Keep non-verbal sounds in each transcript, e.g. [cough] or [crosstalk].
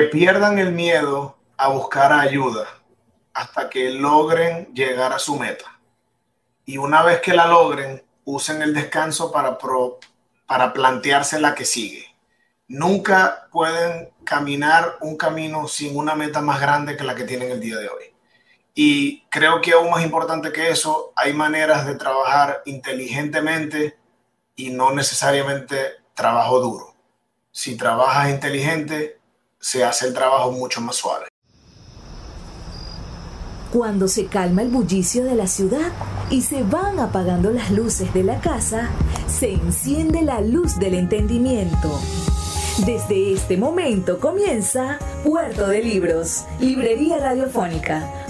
que pierdan el miedo a buscar ayuda hasta que logren llegar a su meta. Y una vez que la logren, usen el descanso para, para plantearse la que sigue. Nunca pueden caminar un camino sin una meta más grande que la que tienen el día de hoy. Y creo que aún más importante que eso, hay maneras de trabajar inteligentemente y no necesariamente trabajo duro. Si trabajas inteligente, se hace el trabajo mucho más suave. Cuando se calma el bullicio de la ciudad y se van apagando las luces de la casa, se enciende la luz del entendimiento. Desde este momento comienza Puerto de Libros, Librería Radiofónica,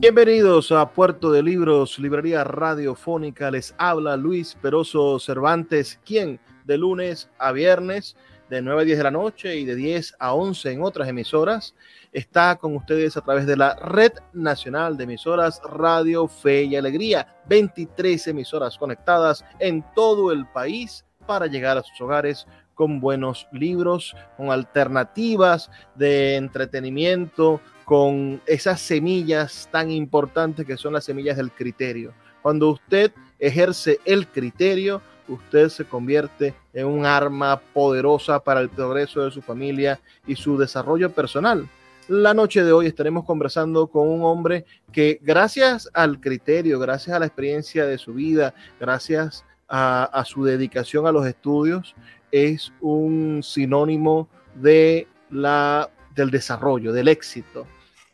Bienvenidos a Puerto de Libros, Librería Radiofónica. Les habla Luis Peroso Cervantes, quien de lunes a viernes de 9 a 10 de la noche y de 10 a 11 en otras emisoras está con ustedes a través de la Red Nacional de Emisoras Radio Fe y Alegría. 23 emisoras conectadas en todo el país para llegar a sus hogares con buenos libros, con alternativas de entretenimiento, con esas semillas tan importantes que son las semillas del criterio. Cuando usted ejerce el criterio, usted se convierte en un arma poderosa para el progreso de su familia y su desarrollo personal. La noche de hoy estaremos conversando con un hombre que gracias al criterio, gracias a la experiencia de su vida, gracias a, su dedicación a los estudios, es un sinónimo de la, del desarrollo, del éxito.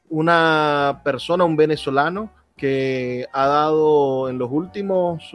Una persona, un venezolano que ha dado en los últimos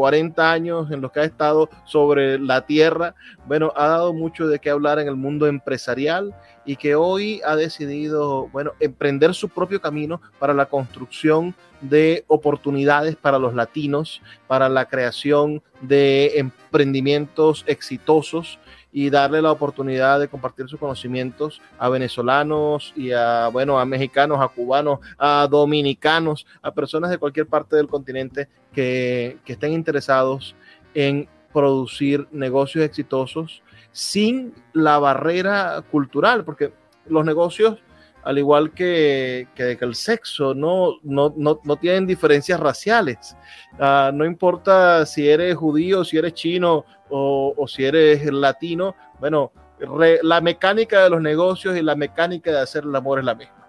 40 años en los que ha estado sobre la tierra, bueno, ha dado mucho de qué hablar en el mundo empresarial y que hoy ha decidido, bueno, emprender su propio camino para la construcción de oportunidades para los latinos, para la creación de emprendimientos exitosos y darle la oportunidad de compartir sus conocimientos a venezolanos y a, bueno, a mexicanos, a cubanos, a dominicanos, a personas de cualquier parte del continente que, que estén interesados en producir negocios exitosos sin la barrera cultural, porque los negocios, al igual que, que, el sexo, no, no, no, no, tienen diferencias raciales. Uh, no importa si eres judío, si eres chino o, o si eres latino, bueno, re, la mecánica de los negocios y la mecánica de hacer el amor es la misma.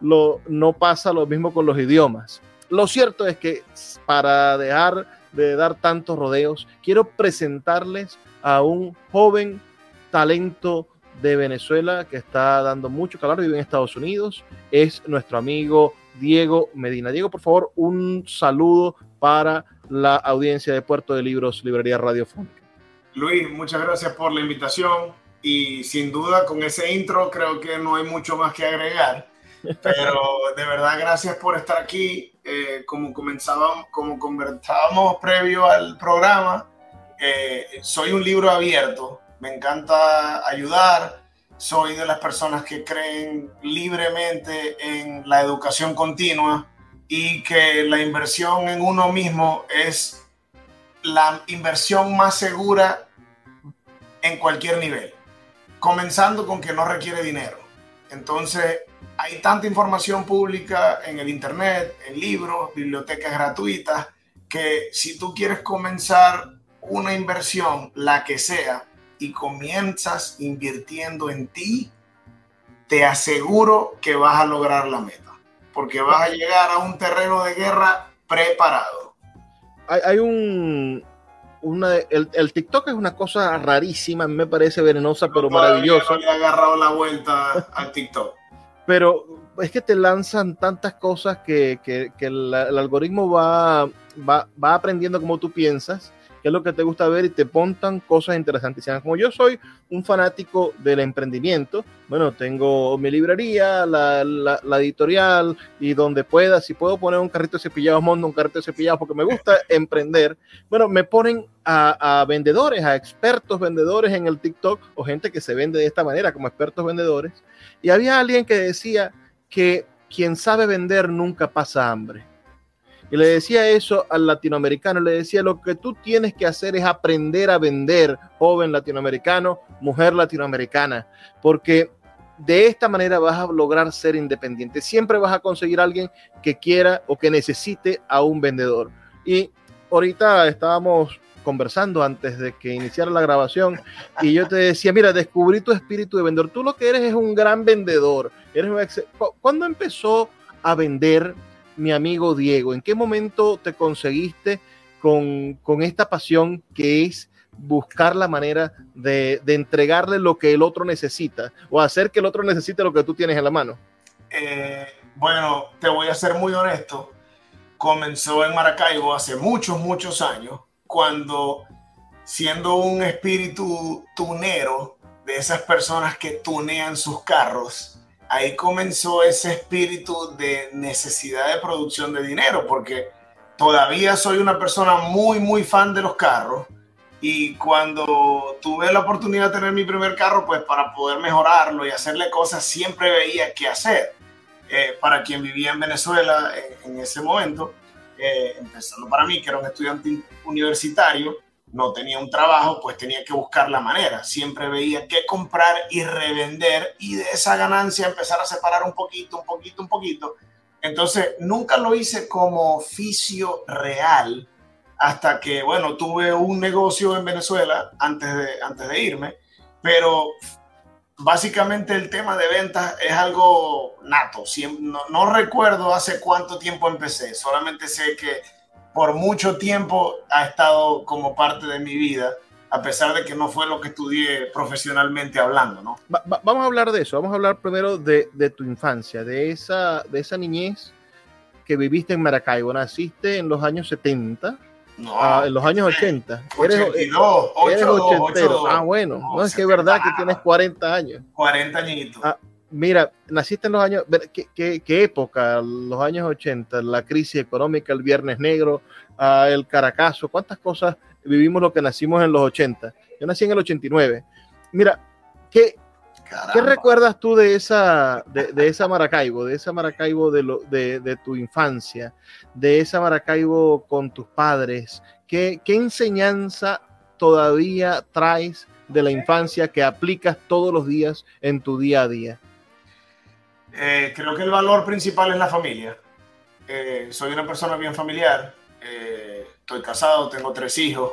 Lo, no pasa lo mismo con los idiomas. Lo cierto es que para dejar de dar tantos rodeos, quiero presentarles a un joven talento de Venezuela que está dando mucho calor, vive en Estados Unidos, es nuestro amigo Diego Medina. Diego, por favor, un saludo para la audiencia de Puerto de Libros, Librería Radiofónica. Luis, muchas gracias por la invitación y sin duda con ese intro creo que no hay mucho más que agregar, [laughs] pero de verdad gracias por estar aquí. Eh, como comenzábamos, como conversábamos previo al programa, eh, soy un libro abierto, me encanta ayudar, soy de las personas que creen libremente en la educación continua y que la inversión en uno mismo es la inversión más segura en cualquier nivel, comenzando con que no requiere dinero. Entonces, hay tanta información pública en el Internet, en libros, bibliotecas gratuitas, que si tú quieres comenzar una inversión, la que sea, y comienzas invirtiendo en ti, te aseguro que vas a lograr la meta, porque vas a llegar a un terreno de guerra preparado. hay, un, una, el, el, TikTok es una cosa rarísima, me parece venenosa, pero maravillosa. No le he agarrado la vuelta al TikTok. Pero es que te lanzan tantas cosas que, que, que el, el, algoritmo va, va, va aprendiendo como tú piensas qué es lo que te gusta ver y te pontan cosas interesantísimas. Como yo soy un fanático del emprendimiento, bueno, tengo mi librería, la, la, la editorial y donde pueda, si puedo poner un carrito de cepillado, monto un carrito de cepillado porque me gusta [laughs] emprender. Bueno, me ponen a, a, vendedores, a expertos vendedores en el TikTok o gente que se vende de esta manera como expertos vendedores. Y había alguien que decía que quien sabe vender nunca pasa hambre. Y le decía eso al latinoamericano, le decía, lo que tú tienes que hacer es aprender a vender, joven latinoamericano, mujer latinoamericana, porque de esta manera vas a lograr ser independiente. Siempre vas a conseguir a alguien que quiera o que necesite a un vendedor. Y ahorita estábamos conversando antes de que iniciara la grabación y yo te decía, mira, descubrí tu espíritu de vendedor. Tú lo que eres es un gran vendedor. Eres un. ¿Cuándo empezó a vender mi amigo Diego? ¿En qué momento te conseguiste con, con esta pasión que es buscar la manera de, de, entregarle lo que el otro necesita o hacer que el otro necesite lo que tú tienes en la mano? Eh, bueno, te voy a ser muy honesto. Comenzó en Maracaibo hace muchos, muchos años, cuando siendo un espíritu tunero de esas personas que tunean sus carros, ahí comenzó ese espíritu de necesidad de producción de dinero, porque todavía soy una persona muy, muy fan de los carros. Y cuando tuve la oportunidad de tener mi primer carro, pues para poder mejorarlo y hacerle cosas, siempre veía qué hacer. Eh, para quien vivía en Venezuela en, en ese momento, eh, empezando para mí, que era un estudiante universitario, no tenía un trabajo, pues tenía que buscar la manera. Siempre veía qué comprar y revender y de esa ganancia empezar a separar un poquito, un poquito, un poquito. Entonces, nunca lo hice como oficio real hasta que, bueno, tuve un negocio en Venezuela antes de, antes de irme, pero básicamente el tema de ventas es algo nato. No, no recuerdo hace cuánto tiempo empecé, solamente sé que por mucho tiempo ha estado como parte de mi vida, a pesar de que no fue lo que estudié profesionalmente hablando, ¿no? Va, va, vamos a hablar de eso, vamos a hablar primero de, de, tu infancia, de esa, de esa niñez que viviste en Maracaibo. Naciste en los años 70. No, ah, en los años 80. 82, eres, 8, eres ochentero. 8, ah, bueno, no, no es que es verdad que tienes 40 años. 40 añitos. Ah, Mira, naciste en los años, ¿qué, qué, qué época? Los años 80, la crisis económica, el Viernes Negro, uh, el Caracazo, cuántas cosas vivimos lo que nacimos en los 80. Yo nací en el 89. Mira, ¿qué, ¿qué recuerdas tú de esa, de, de, esa Maracaibo, de esa Maracaibo de, lo, de, de, tu infancia, de esa Maracaibo con tus padres? ¿Qué, qué enseñanza todavía traes de la infancia que aplicas todos los días en tu día a día? Eh, creo que el valor principal es la familia. Eh, soy una persona bien familiar. Eh, estoy casado, tengo tres hijos.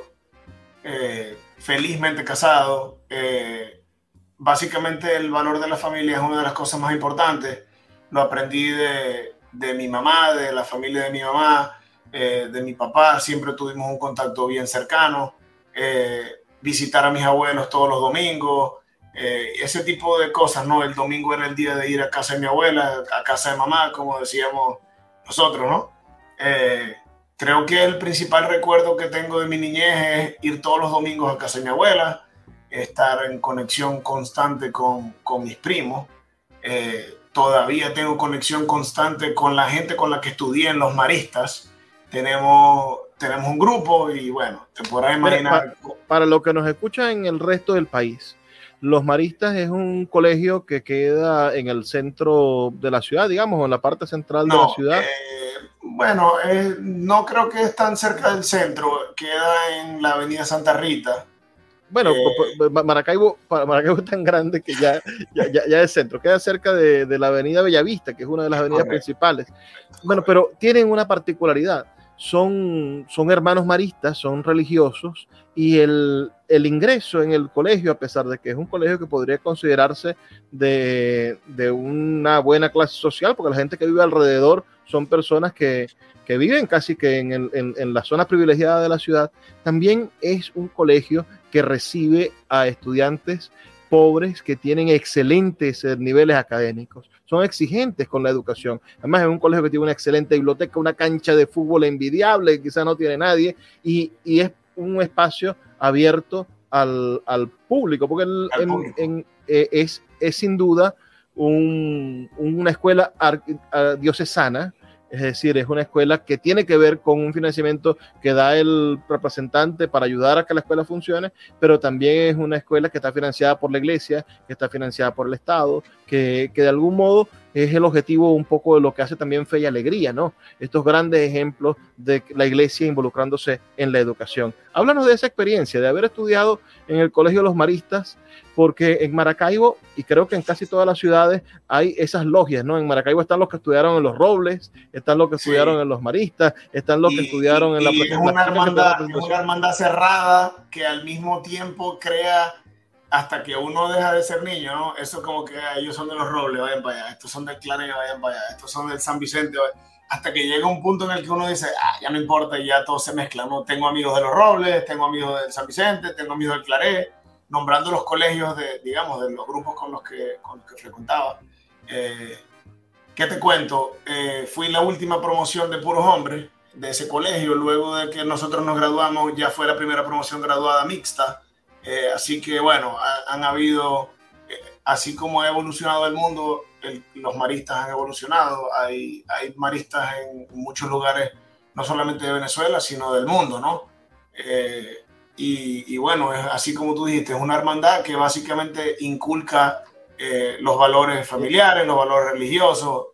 Eh, felizmente casado. Eh, básicamente el valor de la familia es una de las cosas más importantes. Lo aprendí de, de mi mamá, de la familia de mi mamá, de mi papá. Siempre tuvimos un contacto bien cercano. visitar a mis abuelos todos los domingos eh, ese tipo de cosas, ¿no? El domingo era el día de ir a casa de mi abuela, a casa de mamá, como decíamos nosotros, ¿no? Eh, creo que el principal recuerdo que tengo de mi niñez es ir todos los domingos a casa de mi abuela, estar en conexión constante con, con mis primos. Eh, todavía tengo conexión constante con la gente con la que estudié en los maristas. Tenemos, tenemos un grupo y bueno, te podrás imaginar. Para, para los que nos escuchan en el resto del país, los Maristas es un colegio que queda en el centro de la ciudad, digamos, en la parte central no, de la ciudad. Eh, bueno, eh, no creo que es tan cerca del centro, queda en la avenida Santa Rita. Bueno, eh, Maracaibo, Maracaibo es tan grande que ya, ya, ya, ya es centro, queda cerca de, de, la avenida Bellavista, que es una de las avenidas okay. principales. Bueno, pero tienen una particularidad son, son hermanos maristas, son religiosos, y el, el, ingreso en el colegio, a pesar de que es un colegio que podría considerarse de, de, una buena clase social, porque la gente que vive alrededor son personas que, que viven casi que en, el, en, en, la zona privilegiada de la ciudad, también es un colegio que recibe a estudiantes pobres que tienen excelentes eh, niveles académicos. Son exigentes con la educación. Además, es un colegio que tiene una excelente biblioteca, una cancha de fútbol envidiable, quizá no tiene nadie, y, y es un espacio abierto al, al público, porque el, en, público. En, eh, es, es, sin duda un, una escuela diocesana, es decir, es una escuela que tiene que ver con un financiamiento que da el representante para ayudar a que la escuela funcione, pero también es una escuela que está financiada por la iglesia, que está financiada por el Estado, que, que de algún modo es el objetivo un poco de lo que hace también Fe y Alegría, ¿no? Estos grandes ejemplos de la iglesia involucrándose en la educación. Háblanos de esa experiencia, de haber estudiado en el Colegio de los Maristas, porque en Maracaibo, y creo que en casi todas las ciudades, hay esas logias, ¿no? En Maracaibo están los que estudiaron en los Robles, están los que sí. estudiaron en los Maristas, están los y, que estudiaron y, en la... Y es una hermandad, es una hermandad cerrada que al mismo tiempo crea hasta que uno deja de ser niño, ¿no? Eso como que ah, ellos son de los Robles, vayan para allá, estos son del Clare, vayan para allá, estos son del San Vicente, hasta que llega un punto en el que uno dice, ah, ya no importa, ya todo se mezcla, ¿no? Tengo amigos de los Robles, tengo amigos del San Vicente, tengo amigos del Claré, nombrando los colegios de, digamos, de los grupos con los que, con los que frecuentaba. Eh, ¿Qué te cuento? Eh, fui la última promoción de puros hombres de ese colegio, luego de que nosotros nos graduamos, ya fue la primera promoción graduada mixta, eh, así que bueno, ha, han habido, eh, así como ha evolucionado el mundo, los maristas han evolucionado. Hay, maristas en muchos lugares, no solamente de Venezuela, sino del mundo, ¿no? Eh, y, bueno, es así como tú dijiste, es una hermandad que básicamente inculca los valores familiares, los valores religiosos.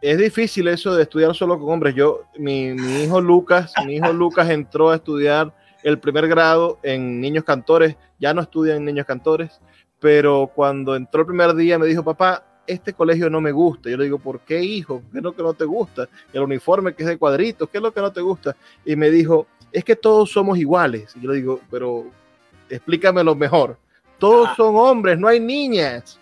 Es difícil eso de estudiar solo con hombres. Yo, mi hijo Lucas, mi hijo Lucas entró a estudiar el primer grado en niños cantores, ya no estudia en niños cantores, pero cuando entró el primer día me dijo, papá, este colegio no me gusta. Yo le digo, ¿por qué, hijo? ¿Qué es lo que no te gusta? El uniforme que es de cuadritos, ¿qué es lo que no te gusta? Y me dijo, es que todos somos iguales. Y yo le digo, pero explícamelo mejor. Todos ah. son hombres, no hay niñas.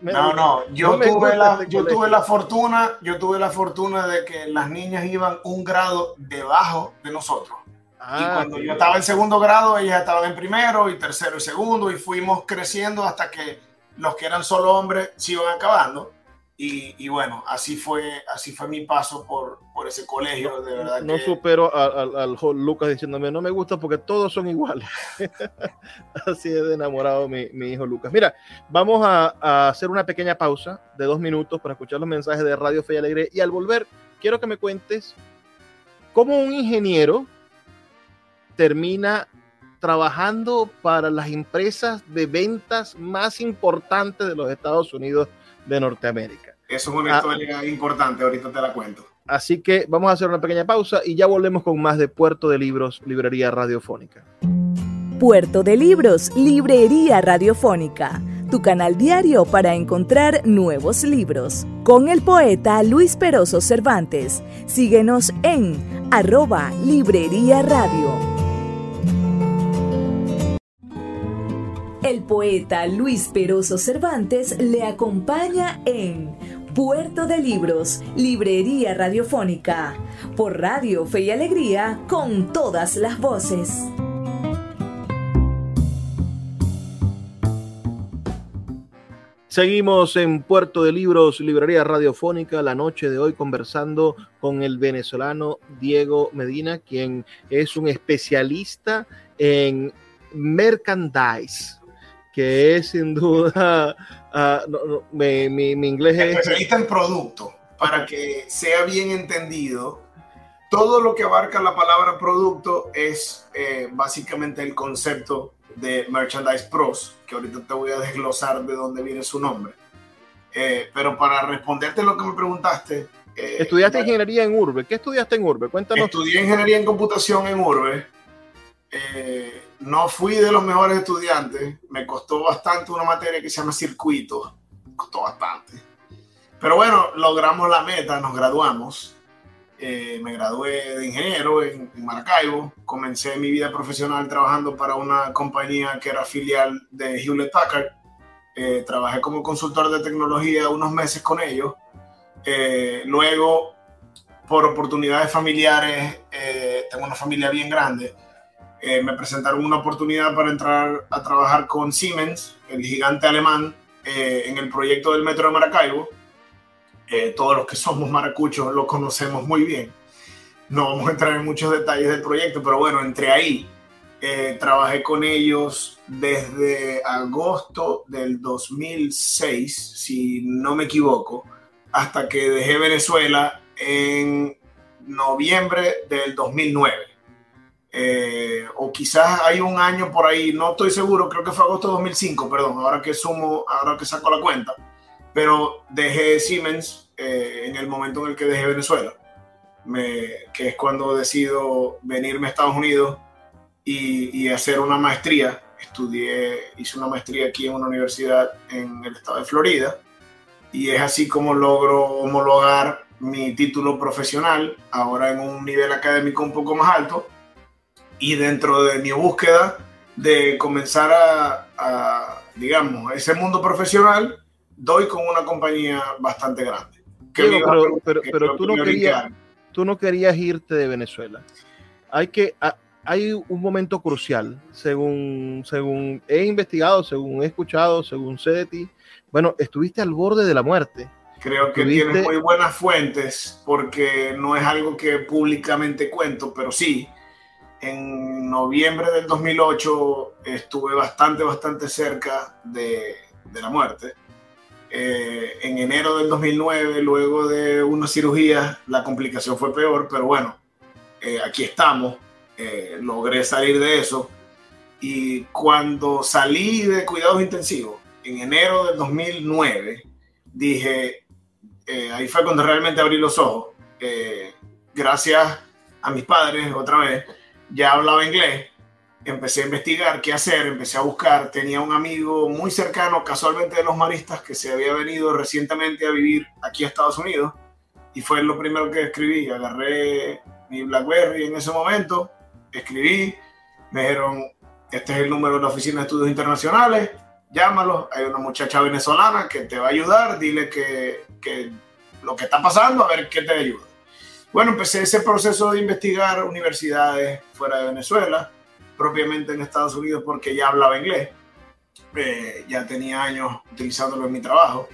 Me no, no, yo, no tuve la, este yo tuve la fortuna, yo tuve la fortuna de que las niñas iban un grado debajo de nosotros. Ah, y cuando yo estaba en segundo grado, ellas estaban en primero y tercero y segundo y fuimos creciendo hasta que los que eran solo hombres se iban acabando. Y, y bueno, así fue, así fue mi paso por, por ese colegio, de verdad. No que... supero al, al, Lucas diciéndome, no me gusta porque todos son iguales. [laughs] así es de enamorado mi, mi, hijo Lucas. Mira, vamos a, a hacer una pequeña pausa de dos minutos para escuchar los mensajes de Radio Fe y Alegre. Y al volver, quiero que me cuentes cómo un ingeniero termina trabajando para las empresas de ventas más importantes de los Estados Unidos de Norteamérica. Eso es una ah, historia importante, ahorita te la cuento. Así que vamos a hacer una pequeña pausa y ya volvemos con más de Puerto de Libros, Librería Radiofónica. Puerto de Libros, Librería Radiofónica, tu canal diario para encontrar nuevos libros. Con el poeta Luis Peroso Cervantes. Síguenos en arroba Librería Radio. El poeta Luis Peroso Cervantes le acompaña en Puerto de Libros, Librería Radiofónica, por Radio Fe y Alegría, con todas las voces. Seguimos en Puerto de Libros, Librería Radiofónica, la noche de hoy conversando con el venezolano Diego Medina, quien es un especialista en merchandise que es sin duda, uh, no, no, mi, mi, mi, inglés es... Especialista en producto, para que sea bien entendido, todo lo que abarca la palabra producto es eh, básicamente el concepto de Merchandise Pros, que ahorita te voy a desglosar de dónde viene su nombre. Eh, pero para responderte lo que me preguntaste... Eh, ¿Estudiaste ingeniería en Urbe? ¿Qué estudiaste en Urbe? Cuéntanos. Estudié ingeniería en computación en Urbe. Eh, no fui de los mejores estudiantes, me costó bastante una materia que se llama circuito, costó bastante. Pero bueno, logramos la meta, nos graduamos. Eh, me gradué de ingeniero en, Maracaibo, comencé mi vida profesional trabajando para una compañía que era filial de Hewlett Packard. Eh, trabajé como consultor de tecnología unos meses con ellos. Luego por oportunidades familiares, tengo una familia bien grande, eh, me presentaron una oportunidad para entrar a trabajar con Siemens, el gigante alemán, eh, en el proyecto del Metro de Maracaibo. todos los que somos maracuchos lo conocemos muy bien. No vamos a entrar en muchos detalles del proyecto, pero bueno, entre ahí trabajé con ellos desde agosto del 2006, si no me equivoco, hasta que dejé Venezuela en noviembre del 2009. Eh, o quizás hay un año por ahí, no estoy seguro, creo que fue agosto de 2005, perdón, ahora que sumo, ahora que saco la cuenta, pero dejé Siemens eh, en el momento en el que dejé Venezuela, que es cuando decido venirme a Estados Unidos y, y hacer una maestría. Estudié, hice una maestría aquí en una universidad en el estado de Florida y es así como logro homologar mi título profesional, ahora en un nivel académico un poco más alto, y dentro de mi búsqueda de comenzar a, digamos, ese mundo profesional, doy con una compañía bastante grande. pero, pero, tú, no querías, tú no querías irte de Venezuela. Hay que... hay un momento crucial, según, según he investigado, según he escuchado, según sé de ti. Bueno, estuviste al borde de la muerte Creo que tienes muy buenas fuentes porque no es algo que públicamente cuento, pero sí, en noviembre del 2008 estuve bastante, bastante cerca de, de la muerte. Eh, en enero del 2009, luego de una cirugía, la complicación fue peor, pero bueno, eh, aquí estamos, eh, logré salir de eso. Y cuando salí de cuidados intensivos, en enero del 2009, dije, eh, ahí fue cuando realmente abrí los ojos. Eh, gracias a mis padres, otra vez, ya hablaba inglés, empecé a investigar qué hacer, empecé a buscar, tenía un amigo muy cercano, casualmente de los maristas, que se había venido recientemente a vivir aquí a Estados Unidos, y fue lo primero que escribí, agarré mi BlackBerry en ese momento, escribí, me dijeron, este es el número de la Oficina de Estudios Internacionales, llámalo, hay una muchacha venezolana que te va a ayudar, dile que, que lo que está pasando, a ver qué te ayuda. Bueno, empecé ese proceso de investigar universidades fuera de Venezuela, propiamente en Estados Unidos porque ya hablaba inglés, eh, ya tenía años utilizándolo en mi trabajo,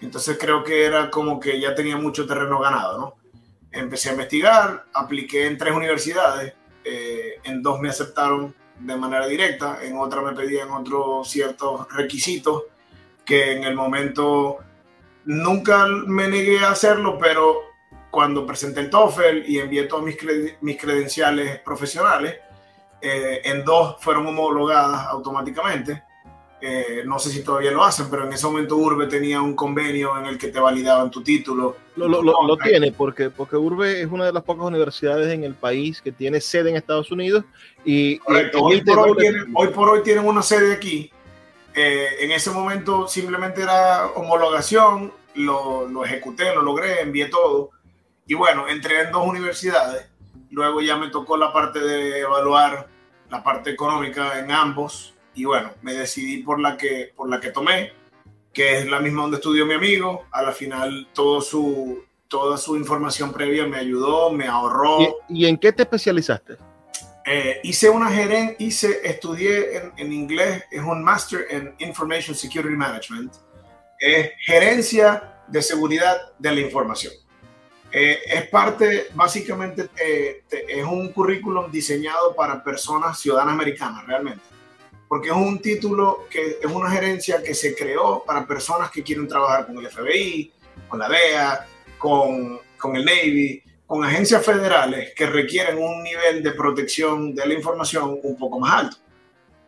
entonces creo que era como que ya tenía mucho terreno ganado, ¿no? Empecé a investigar, apliqué en tres universidades, eh, en dos me aceptaron de manera directa, en otra me pedían otros ciertos requisitos que en el momento nunca me negué a hacerlo, pero cuando presenté el TOEFL y envié todos mis, mis credenciales profesionales, eh, en dos fueron homologadas automáticamente. Eh, no sé si todavía lo hacen, pero en ese momento Urbe tenía un convenio en el que te validaban tu título. Lo, lo, lo, tiene, porque, porque Urbe es una de las pocas universidades en el país que tiene sede en Estados Unidos. Y, hoy, por hoy, tienen, hoy, por hoy tienen una sede aquí. Eh, en ese momento simplemente era homologación, lo, lo ejecuté, lo logré, envié todo. Y bueno, entré en dos universidades. Luego ya me tocó la parte de evaluar la parte económica en ambos y bueno, me decidí por la que, por la que tomé, que es la misma donde estudió mi amigo. A la final, todo su, toda su información previa me ayudó, me ahorró. ¿Y, en qué te especializaste? Eh, hice una gerencia, hice, estudié en, en, inglés, es un Master en Information Security Management, es gerencia de seguridad de la información. Eh, es parte, básicamente, es un currículum diseñado para personas ciudadanas americanas, realmente porque es un título que es una gerencia que se creó para personas que quieren trabajar con el FBI, con la DEA, con, con el Navy, con agencias federales que requieren un nivel de protección de la información un poco más alto.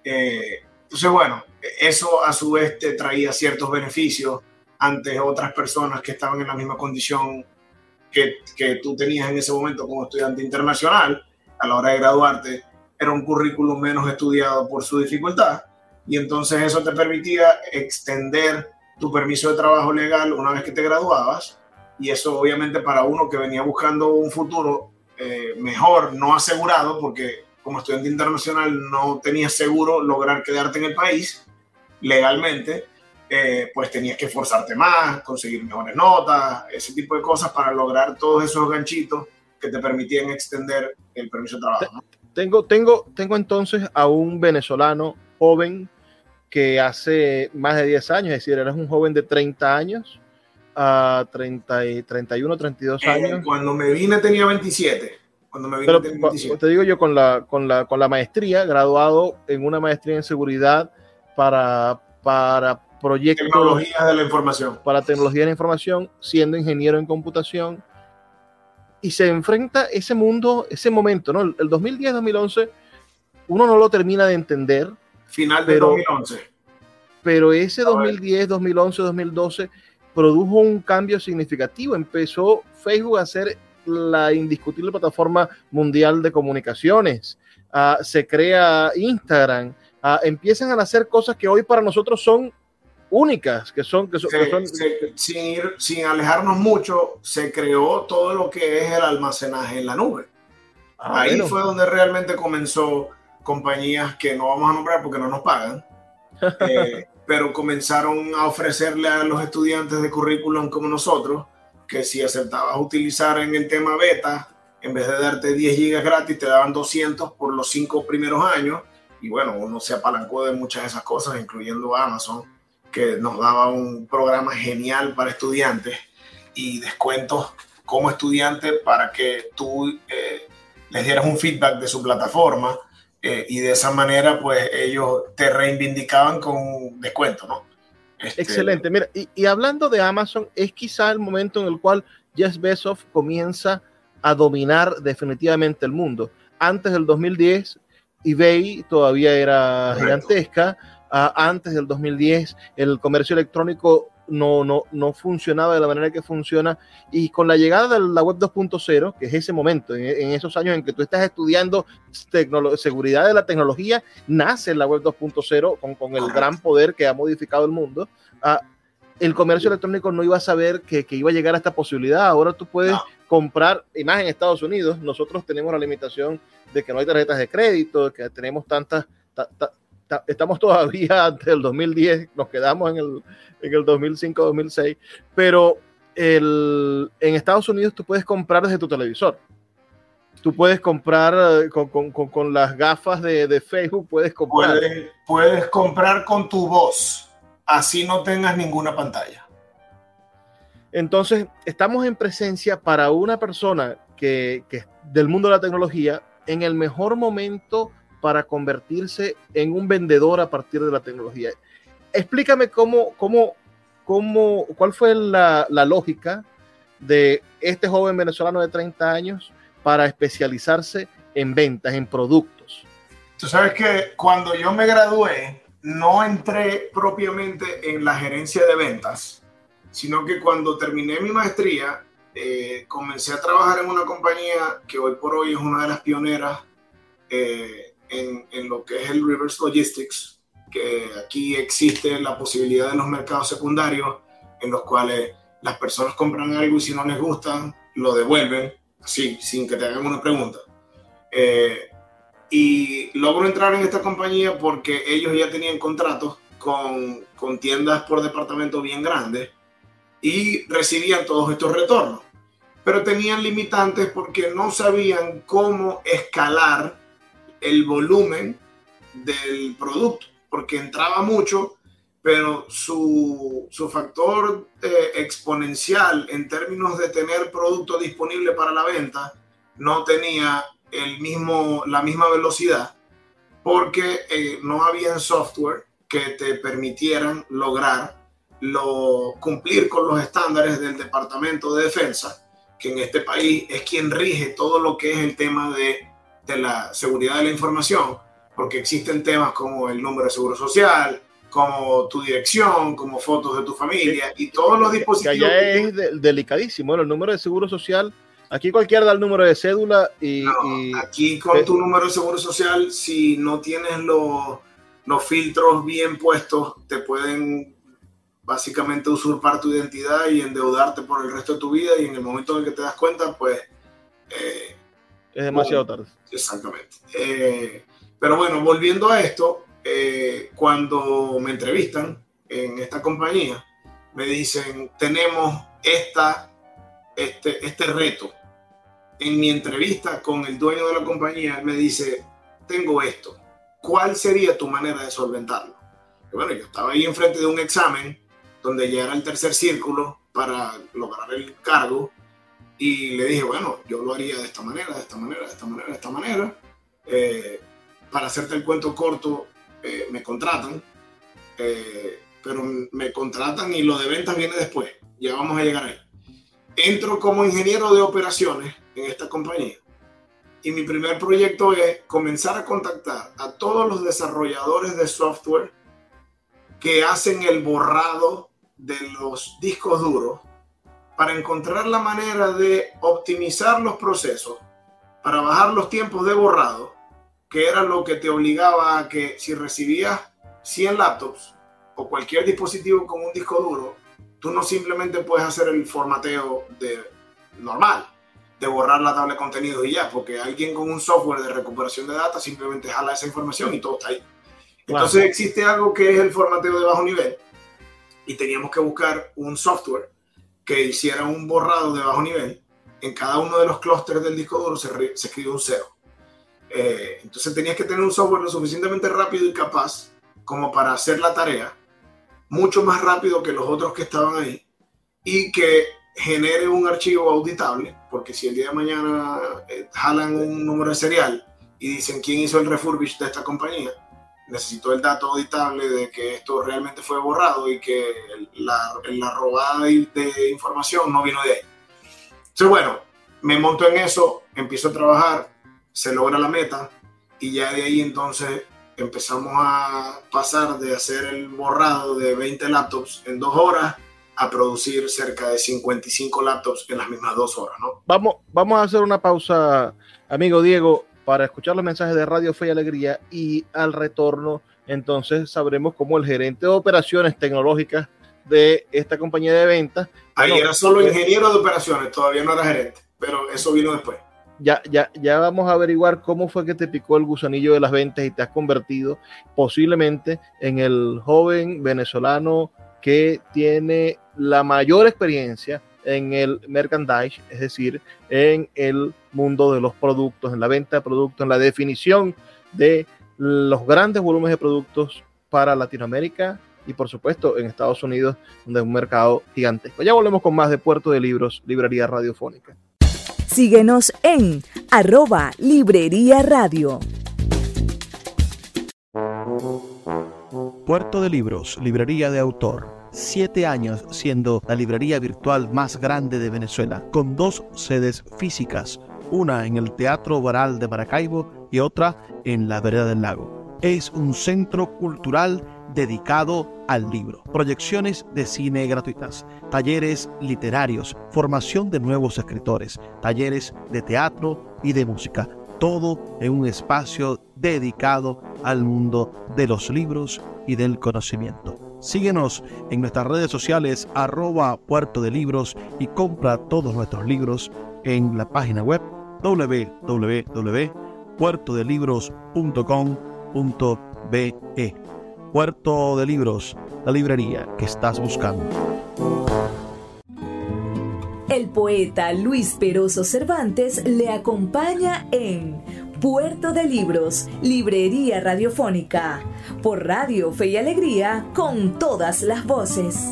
Eh, entonces, bueno, eso a su vez te traía ciertos beneficios ante otras personas que estaban en la misma condición que, tú tenías en ese momento como estudiante internacional a la hora de graduarte era un currículum menos estudiado por su dificultad y entonces eso te permitía extender tu permiso de trabajo legal una vez que te graduabas y eso obviamente para uno que venía buscando un futuro eh, mejor, no asegurado, porque como estudiante internacional no tenías seguro lograr quedarte en el país legalmente, eh, pues tenías que esforzarte más, conseguir mejores notas, ese tipo de cosas para lograr todos esos ganchitos que te permitían extender el permiso de trabajo. Tengo, tengo, tengo entonces a un venezolano joven que hace más de 10 años, es decir, eres un joven de 30 años, a 30 y 31, 32 años. cuando me vine tenía 27. Cuando me vine Pero, tenía 27. te digo yo con la, con, la, con la maestría, graduado en una maestría en seguridad para, para proyectos. Tecnologías de la información. Para tecnología de la información, siendo ingeniero en computación. Y se enfrenta ese mundo, ese momento, ¿no? El, el 2010-2011, uno no lo termina de entender. Final de Pero- 2011. pero ese A ver. 2010, 2011, 2012 produjo un cambio significativo. Empezó Facebook a ser la indiscutible plataforma mundial de comunicaciones. Ah, se crea Instagram. Ah, empiezan a hacer cosas que hoy para nosotros son únicas, que son, que son, que Se- son- se- sin, ir, sin alejarnos mucho, se creó todo lo que es el almacenaje en la nube. Ah, Ahí bueno. fue donde realmente comenzó compañías que no vamos a nombrar porque no nos pagan, [laughs] eh, pero comenzaron a ofrecerle a los estudiantes de currículum como nosotros que si aceptabas utilizar en el tema beta, en vez de darte 10 gigas gratis, te daban 200 por los cinco primeros años. Y bueno, uno se apalancó de muchas de esas cosas, incluyendo Amazon, que nos daba un programa genial para estudiantes y descuentos como estudiante para que tú eh, les dieras un feedback de su plataforma eh, y de esa manera pues ellos te reivindicaban con descuento, ¿no? Este, Excelente. Mira, y, y hablando de Amazon, es quizá el momento en el cual Jeff Bezos comienza a dominar definitivamente el mundo. Antes del 2010, eBay todavía era Correcto. gigantesca. Antes del 2010, el comercio electrónico no, no, no funcionaba de la manera que funciona. Y con la llegada de la web 2.0, que es ese momento, en, en esos años en que tú estás estudiando seguridad de la tecnología, nace la web 2.0 con, con el gran poder que ha modificado el mundo. Ah, el comercio electrónico no iba a saber que, que iba a llegar a esta posibilidad. Ahora tú puedes No. comprar, y más en Estados Unidos, nosotros tenemos la limitación de que no hay tarjetas de crédito, de que tenemos tantas, ta- ta- ta- estamos todavía [laughs] antes del 2010, nos quedamos en el, en el 2005-2006, pero el, en Estados Unidos tú puedes comprar desde tu televisor. Tú puedes comprar eh, con, con- con- con las gafas de, de Facebook, puedes comprar. puedes, puedes comprar con tu voz, así no tengas ninguna pantalla. Entonces, estamos en presencia para una persona que, que del mundo de la tecnología en el mejor momento para convertirse en un vendedor a partir de la tecnología. Explícame cómo, cómo, cómo, cuál fue la, la lógica de este joven venezolano de 30 años para especializarse en ventas, en productos. Tú sabes que cuando yo me gradué, no entré propiamente en la gerencia de ventas, sino que cuando terminé mi maestría, eh, comencé a trabajar en una compañía que hoy por hoy es una de las pioneras eh, en, en lo que es el reverse logistics, que aquí existe la posibilidad de los mercados secundarios en los cuales las personas compran algo y si no les gusta, lo devuelven, así, sin que te hagan una pregunta. Eh, y logro entrar en esta compañía porque ellos ya tenían contratos con, con tiendas por departamento bien grandes y recibían todos estos retornos. Pero tenían limitantes porque no sabían cómo escalar el volumen del producto, porque entraba mucho, pero su, su factor eh, exponencial en términos de tener producto disponible para la venta no tenía el mismo, la misma velocidad porque eh, no había software que te permitieran lograr lo, cumplir con los estándares del Departamento de Defensa, que en este país es quien rige todo lo que es el tema de, de la seguridad de la información, porque existen temas como el número de seguro social, como tu dirección, como fotos de tu familia y todos los Que dispositivos. allá que es de- delicadísimo. Bueno, el número de seguro social, aquí cualquiera da el número de cédula y, No, y- aquí con eh, tu número de seguro social, si no tienes los, los filtros bien puestos, te pueden básicamente usurpar tu identidad y endeudarte por el resto de tu vida y en el momento en el que te das cuenta, pues eh, es demasiado tarde. Exactamente. Eh, pero bueno, volviendo a esto, eh, cuando me entrevistan, en esta compañía, me dicen, tenemos esta, este, este reto. En mi entrevista con el dueño de la compañía, él me dice, tengo esto, ¿cuál sería tu manera de solventarlo? bueno, yo estaba ahí enfrente de un examen donde ya era el tercer círculo para lograr el cargo y le dije, bueno, yo lo haría de esta manera, de esta manera, de esta manera, de esta manera. Eh, para hacerte el cuento corto, eh, me contratan, eh, pero me contratan y lo de ventas viene después. Ya vamos a llegar ahí. Entro como ingeniero de operaciones en esta compañía y mi primer proyecto es comenzar a contactar a todos los desarrolladores de software que hacen el borrado de los discos duros para encontrar la manera de optimizar los procesos, para bajar los tiempos de borrado, que era lo que te obligaba a que si recibías 100 laptops o cualquier dispositivo con un disco duro, tú no simplemente puedes hacer el formateo de normal, de borrar la tabla de contenidos y ya, porque alguien con un software de recuperación de datos simplemente jala esa información y todo está ahí. Entonces existe algo que es el formateo de bajo nivel y teníamos que buscar un software que hiciera un borrado de bajo nivel. En cada uno de los clústeres del disco duro se, se escribe un cero. Eh, entonces tenías que tener un software lo suficientemente rápido y capaz como para hacer la tarea, mucho más rápido que los otros que estaban ahí y que genere un archivo auditable, porque si el día de mañana eh, jalan un número de serial y dicen quién hizo el refurbish de esta compañía, necesito el dato auditable de que esto realmente fue borrado y que la, la robada de, información no vino de ahí. Entonces, bueno, me monto en eso, empiezo a trabajar, se logra la meta y ya de ahí entonces empezamos a pasar de hacer el borrado de 20 laptops en dos horas a producir cerca de 55 laptops en las mismas dos horas, ¿no? Vamos, vamos a hacer una pausa, amigo Diego para escuchar los mensajes de Radio Fe y Alegría y al retorno entonces sabremos cómo el gerente de operaciones tecnológicas de esta compañía de ventas. Ahí era solo eh, ingeniero de operaciones, todavía no era gerente, pero eso vino después. Ya, ya, ya vamos a averiguar cómo fue que te picó el gusanillo de las ventas y te has convertido posiblemente en el joven venezolano que tiene la mayor experiencia en el merchandise, es decir, en el mundo de los productos, en la venta de productos, en la definición de los grandes volúmenes de productos para Latinoamérica y por supuesto en Estados Unidos, donde es un mercado gigantesco. Ya volvemos con más de Puerto de Libros, Librería Radiofónica. Síguenos en arroba Librería Radio. Puerto de Libros, Librería de Autor siete años siendo la librería virtual más grande de Venezuela, con dos sedes físicas, una en el Teatro Baral de Maracaibo y otra en la Vereda del Lago. Es un centro cultural dedicado al libro, proyecciones de cine gratuitas, talleres literarios, formación de nuevos escritores, talleres de teatro y de música, todo en un espacio dedicado al mundo de los libros y del conocimiento. Síguenos en nuestras redes sociales arroba puerto de libros y compra todos nuestros libros en la página web www.puertodelibros.com.be. Puerto de Libros, la librería que estás buscando. El poeta Luis Peroso Cervantes le acompaña en Puerto de Libros, Librería Radiofónica, por Radio Fe y Alegría, con todas las voces.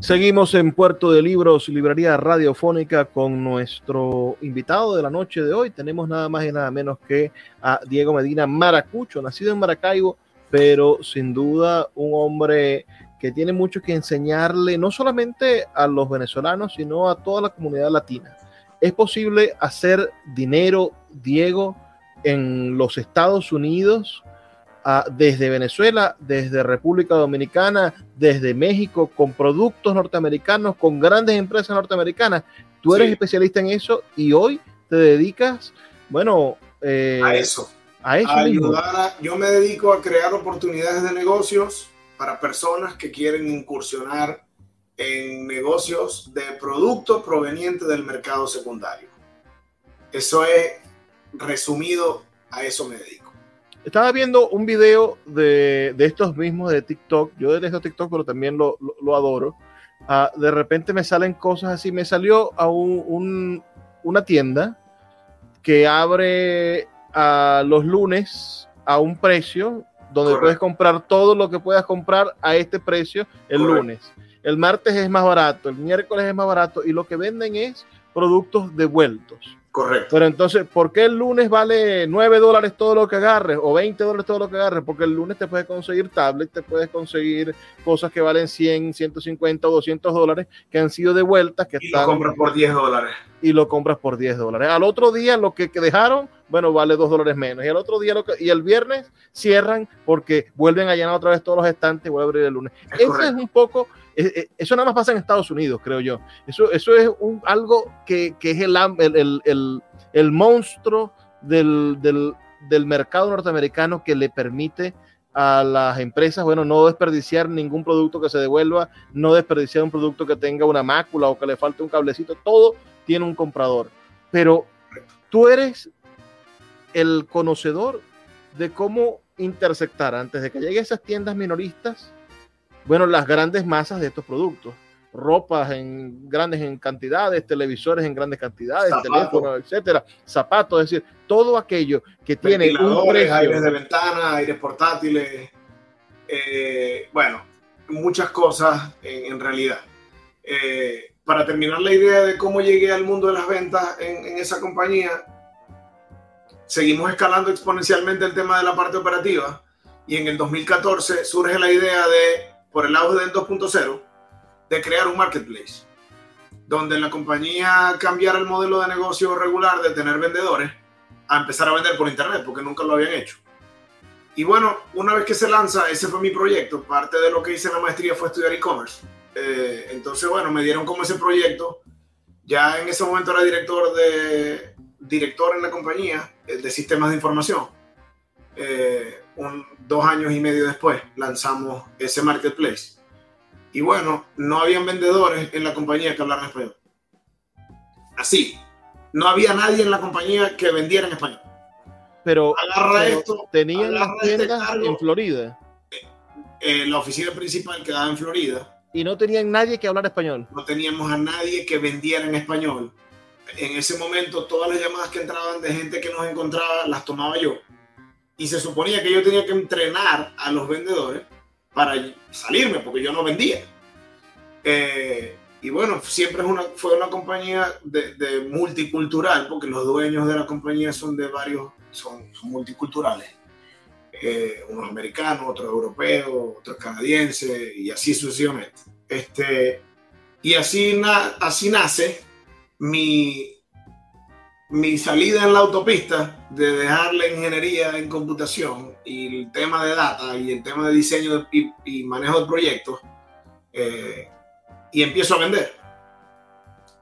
Seguimos en Puerto de Libros, Librería Radiofónica, con nuestro invitado de la noche de hoy. Tenemos nada más y nada menos que a Diego Medina Maracucho, nacido en Maracaibo, pero sin duda un hombre que tiene mucho que enseñarle no solamente a los venezolanos, sino a toda la comunidad latina. ¿Es posible hacer dinero, Diego, en los Estados Unidos, desde Venezuela, desde República Dominicana, desde México, con productos norteamericanos, con grandes empresas norteamericanas? Tú eres especialista en eso y hoy te dedicas, bueno, eh, a eso. A eso. yo me dedico a crear oportunidades de negocios para personas que quieren incursionar en negocios de productos provenientes del mercado secundario. Eso es resumido, a eso me dedico. Estaba viendo un video de, de estos mismos de TikTok. Yo detesto TikTok, pero también lo, lo, lo adoro. Ah, de repente me salen cosas así. Me salió a un, un, una tienda que abre a los lunes a un precio donde Correcto. puedes comprar todo lo que puedas comprar a este precio el Correcto. lunes. El martes es más barato, el miércoles es más barato y lo que venden es productos devueltos. Correcto. Pero entonces, ¿por qué el lunes vale 9 dólares todo lo que agarres o 20 dólares todo lo que agarres? Porque el lunes te puedes conseguir tablet, te puedes conseguir cosas que valen 100, 150 o 200 dólares que han sido devueltas. Que y están, lo compras por 10 dólares. Y lo compras por 10 dólares. Al otro día, lo que, que dejaron, bueno, vale 2 dólares menos. Y al otro día, lo que, y el viernes cierran porque vuelven a llenar otra vez todos los estantes y vuelven a abrir el lunes. Es Eso correcto. es un poco eso nada más pasa en Estados Unidos, creo yo. Eso, eso es un, algo que, que es el, el, el, el monstruo del, del, del, mercado norteamericano que le permite a las empresas, bueno, no desperdiciar ningún producto que se devuelva, no desperdiciar un producto que tenga una mácula o que le falte un cablecito, todo tiene un comprador. Pero tú eres el conocedor de cómo interceptar antes de que lleguen esas tiendas minoristas bueno, las grandes masas de estos productos. Ropas en grandes en cantidades, televisores en grandes cantidades, Zapato. teléfonos, etcétera, zapatos, es decir, todo aquello que tiene un precio. aires de ventana, aires portátiles, eh, bueno, muchas cosas en, en realidad. Eh, para terminar la idea de cómo llegué al mundo de las ventas en, esa compañía, seguimos escalando exponencialmente el tema de la parte operativa y en el 2014 surge la idea de por el auge del 2.0 de crear un marketplace, donde la compañía cambiara el modelo de negocio regular de tener vendedores a empezar a vender por internet, porque nunca lo habían hecho. Y bueno, una vez que se lanza, ese fue mi proyecto. Parte de lo que hice en la maestría fue estudiar e-commerce. Eh, entonces, bueno, me dieron como ese proyecto. Ya en ese momento era director, de, director en la compañía eh, de sistemas de información. Eh, un, dos años y medio después lanzamos ese marketplace. Y bueno, no habían vendedores en la compañía que hablaran español. Así, no había nadie en la compañía que vendiera en español. Pero, agarra pero esto, tenían las este tiendas este en Florida. Eh, la oficina principal quedaba en Florida. Y no tenían nadie que hablara español. No teníamos a nadie que vendiera en español. En ese momento, todas las llamadas que entraban de gente que nos encontraba las tomaba yo y se suponía que yo tenía que entrenar a los vendedores para salirme, porque yo no vendía. Eh, y bueno, siempre es una, fue una compañía de, de, multicultural, porque los dueños de la compañía son de varios, son, son multiculturales. Eh, unos americanos, otros europeos, otros canadienses, y así sucesivamente. Este, y así, na, así nace mi, mi salida en la autopista de dejar la ingeniería en computación y el tema de data y el tema de diseño y, y manejo de proyectos eh, y empiezo a vender.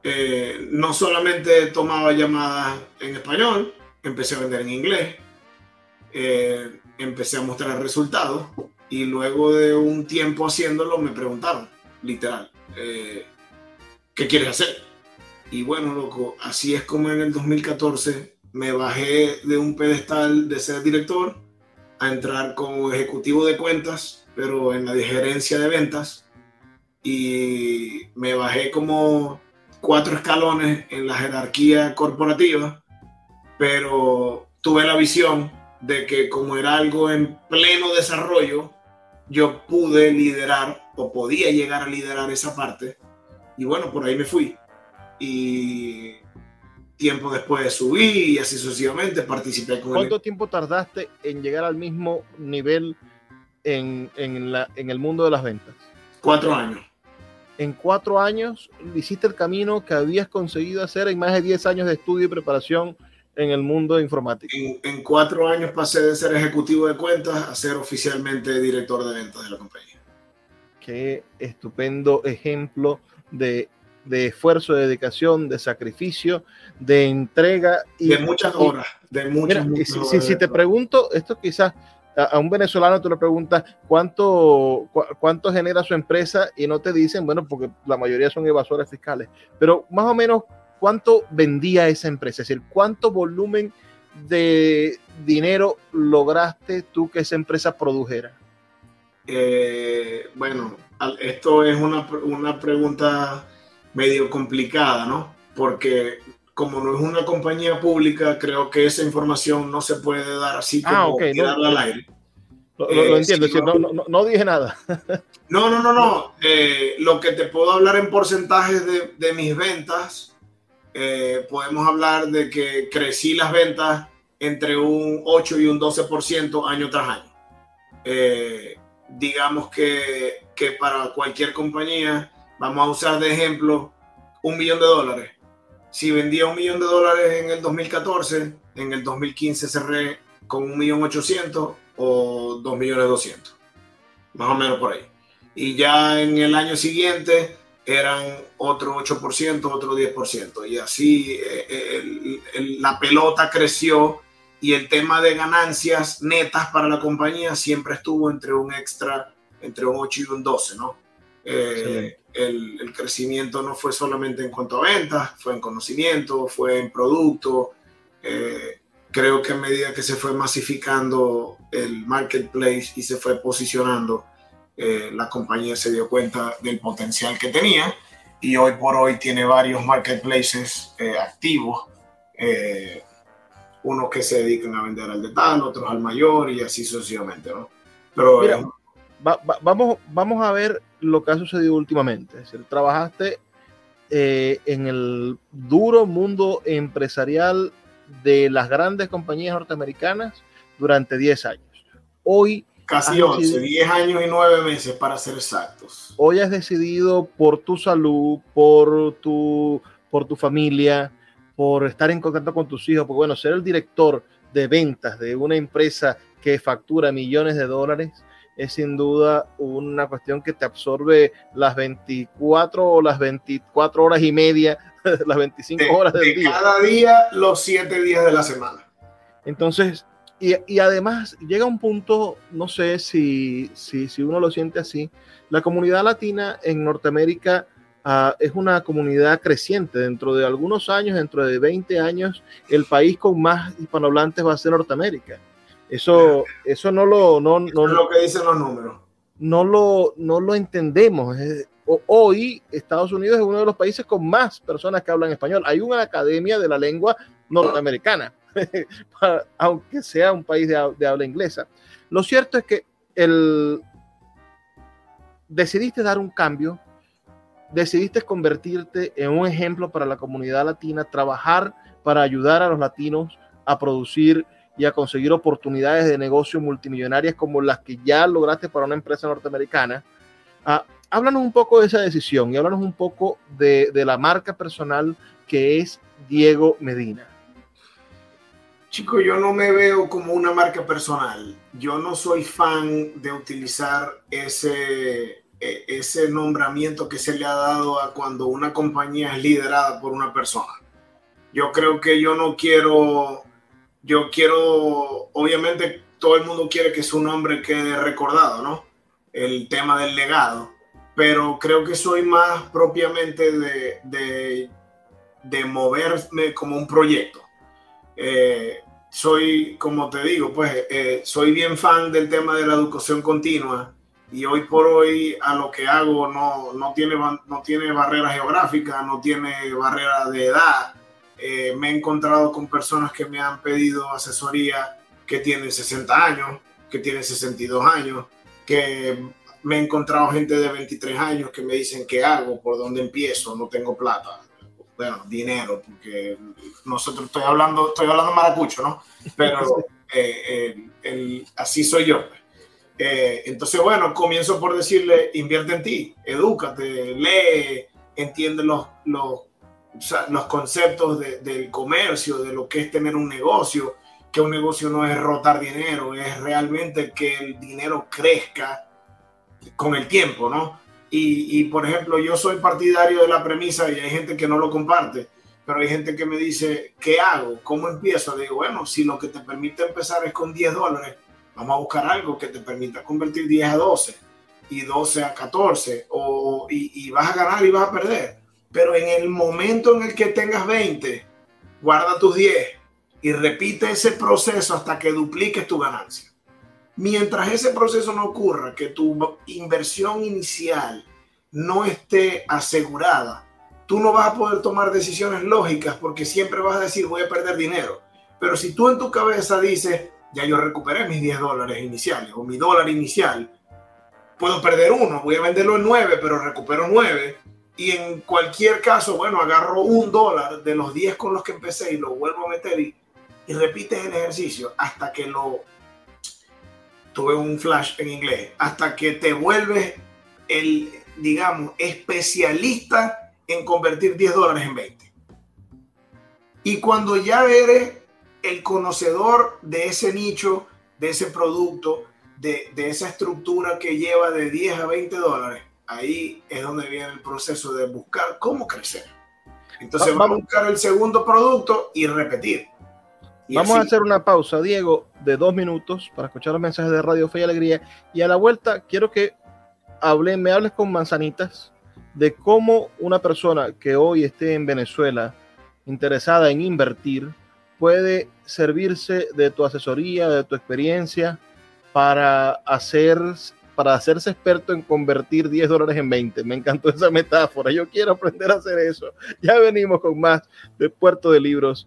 Eh, no solamente tomaba llamadas en español, empecé a vender en inglés, eh, empecé a mostrar resultados y luego de un tiempo haciéndolo me preguntaron, literal, eh, ¿qué quieres hacer? Y bueno, loco, así es como en el 2014 me bajé de un pedestal de ser director a entrar como ejecutivo de cuentas, pero en la gerencia de ventas. Y me bajé como cuatro escalones en la jerarquía corporativa, pero tuve la visión de que como era algo en pleno desarrollo, yo pude liderar o podía llegar a liderar esa parte. Y bueno, por ahí me fui y tiempo después subí y así sucesivamente participé con ¿Cuánto el... tiempo tardaste en llegar al mismo nivel en, en, la, en el mundo de las ventas? Cuatro años. En cuatro años hiciste el camino que habías conseguido hacer en más de diez años de estudio y preparación en el mundo informático. En, en cuatro años pasé de ser ejecutivo de cuentas a ser oficialmente director de ventas de la compañía. Qué estupendo ejemplo de de esfuerzo, de dedicación, de sacrificio, de entrega. Y, de muchas horas, de muchas, mira, muchas si, horas. Si, te pregunto, esto quizás a, a, un venezolano tú le preguntas cuánto, cu cuánto genera su empresa y no te dicen, bueno, porque la mayoría son evasores fiscales, pero más o menos cuánto vendía esa empresa, es decir, cuánto volumen de, dinero lograste tú que esa empresa produjera? Eh, bueno, esto es una, una, pregunta medio complicada, ¿no? Porque como no es una compañía pública, creo que esa información no se puede dar así ah, como ah, al aire. Lo, eh, entiendo, no, no, no, dije nada. no, no, no, no. Eh, lo que te puedo hablar en porcentajes de, de mis ventas, eh, podemos hablar de que crecí las ventas entre un 8 y un 12% año tras año. digamos que, que para cualquier compañía, vamos a usar de ejemplo un millón de dólares. Si vendía un millón de dólares en el 2014, en el 2015 cerré con un millón ochocientos o 2 millones 200, más o menos por ahí. Y ya en el año siguiente eran otro 8%, otro 10%. Y así eh, eh, la pelota creció y el tema de ganancias netas para la compañía siempre estuvo entre un extra, entre un 8 y un 12, ¿no? Eh, el, el, crecimiento no fue solamente en cuanto a ventas, fue en conocimiento, fue en producto. Eh, creo que a medida que se fue masificando el marketplace y se fue posicionando, eh, la compañía se dio cuenta del potencial que tenía y hoy por hoy tiene varios marketplaces eh, activos, eh, unos que se dedican a vender al detalle, otros al mayor y así sucesivamente, ¿no? Pero vamos, vamos a ver lo que ha sucedido últimamente. Es decir, trabajaste en el duro mundo empresarial de las grandes compañías norteamericanas durante 10 años. Hoy... Casi 11, 10 años y 9 meses para ser exactos. Hoy has decidido por tu salud, por tu, por tu familia, por estar en contacto con tus hijos, porque bueno, ser el director de ventas de una empresa que factura millones de dólares es sin duda una cuestión que te absorbe las 24 o las 24 horas y media [laughs] las 25 horas del día. Cada día, los 7 días de la semana. Entonces, y, y, además llega un punto, no sé si, si, si, uno lo siente así, la comunidad latina en Norteamérica uh, es una comunidad creciente. Dentro de algunos años, dentro de 20 años, el país con más hispanohablantes va a ser Norteamérica. Eso, eso no lo... No, no, es lo que dicen los números. No lo, no lo entendemos hoy Estados Unidos es uno de los países con más personas que hablan español. Hay una academia de la lengua norteamericana, [laughs] aunque sea un país de, habla inglesa. Lo cierto es que el, decidiste dar un cambio, decidiste convertirte en un ejemplo para la comunidad latina, trabajar para ayudar a los latinos a producir y a conseguir oportunidades de negocio multimillonarias como las que ya lograste para una empresa norteamericana. Ah, háblanos un poco de esa decisión y háblanos un poco de, la marca personal que es Diego Medina. Chico, yo no me veo como una marca personal. Yo no soy fan de utilizar ese, e, ese nombramiento que se le ha dado a cuando una compañía es liderada por una persona. Yo creo que yo no quiero, yo quiero, obviamente todo el mundo quiere que su nombre quede recordado, ¿no? El tema del legado pero creo que soy más propiamente de, de, moverme como un proyecto. Eh, soy, como te digo, pues eh, soy bien fan del tema de la educación continua y hoy por hoy a lo que hago no, no, tiene, no tiene barrera geográfica, no tiene barrera de edad. Eh, me he encontrado con personas que me han pedido asesoría que tienen 60 años, que tienen 62 años, que me he encontrado gente de 23 años que me dicen qué hago, por dónde empiezo, no tengo plata. Bueno, dinero, porque nosotros estoy hablando, estoy hablando maracucho, ¿no? Pero [laughs] eh, así soy yo. Eh, entonces, bueno, comienzo por decirle, invierte en ti, edúcate, lee, entiende los, los, los conceptos del comercio, de lo que es tener un negocio, que un negocio no es rotar dinero, es realmente que el dinero crezca con el tiempo, ¿no? Y, por ejemplo, yo soy partidario de la premisa y hay gente que no lo comparte, pero hay gente que me dice, ¿qué hago? ¿Cómo empiezo? Le digo, bueno, si lo que te permite empezar es con 10 dólares, vamos a buscar algo que te permita convertir 10 a 12 y 12 a 14 o, y, y vas a ganar y vas a perder. Pero en el momento en el que tengas 20, guarda tus 10 y repite ese proceso hasta que dupliques tu ganancia. Mientras ese proceso no ocurra, que tu inversión inicial no esté asegurada, tú no vas a poder tomar decisiones lógicas porque siempre vas a decir voy a perder dinero. Pero si tú en tu cabeza dices, ya yo recuperé mis 10 dólares iniciales o mi dólar inicial, puedo perder uno, voy a venderlo en 9, pero recupero 9. Y en cualquier caso, bueno, agarro un dólar de los 10 con los que empecé y lo vuelvo a meter y, y repites el ejercicio hasta que lo... Tuve un flash en inglés. Hasta que te vuelves el, digamos, especialista en convertir 10 dólares en 20. Y cuando ya eres el conocedor de ese nicho, de ese producto, de, de, esa estructura que lleva de 10 a 20 dólares, ahí es donde viene el proceso de buscar cómo crecer. Entonces vamos a buscar el segundo producto y repetir. Y vamos así. a hacer una pausa, Diego, de dos minutos para escuchar los mensajes de Radio Fe y Alegría. Y a la vuelta quiero que hable, me hables con manzanitas de cómo una persona que hoy esté en Venezuela interesada en invertir puede servirse de tu asesoría, de tu experiencia para hacer para hacerse experto en convertir 10 dólares en 20. Me encantó esa metáfora. Yo quiero aprender a hacer eso. Ya venimos con más de Puerto de Libros,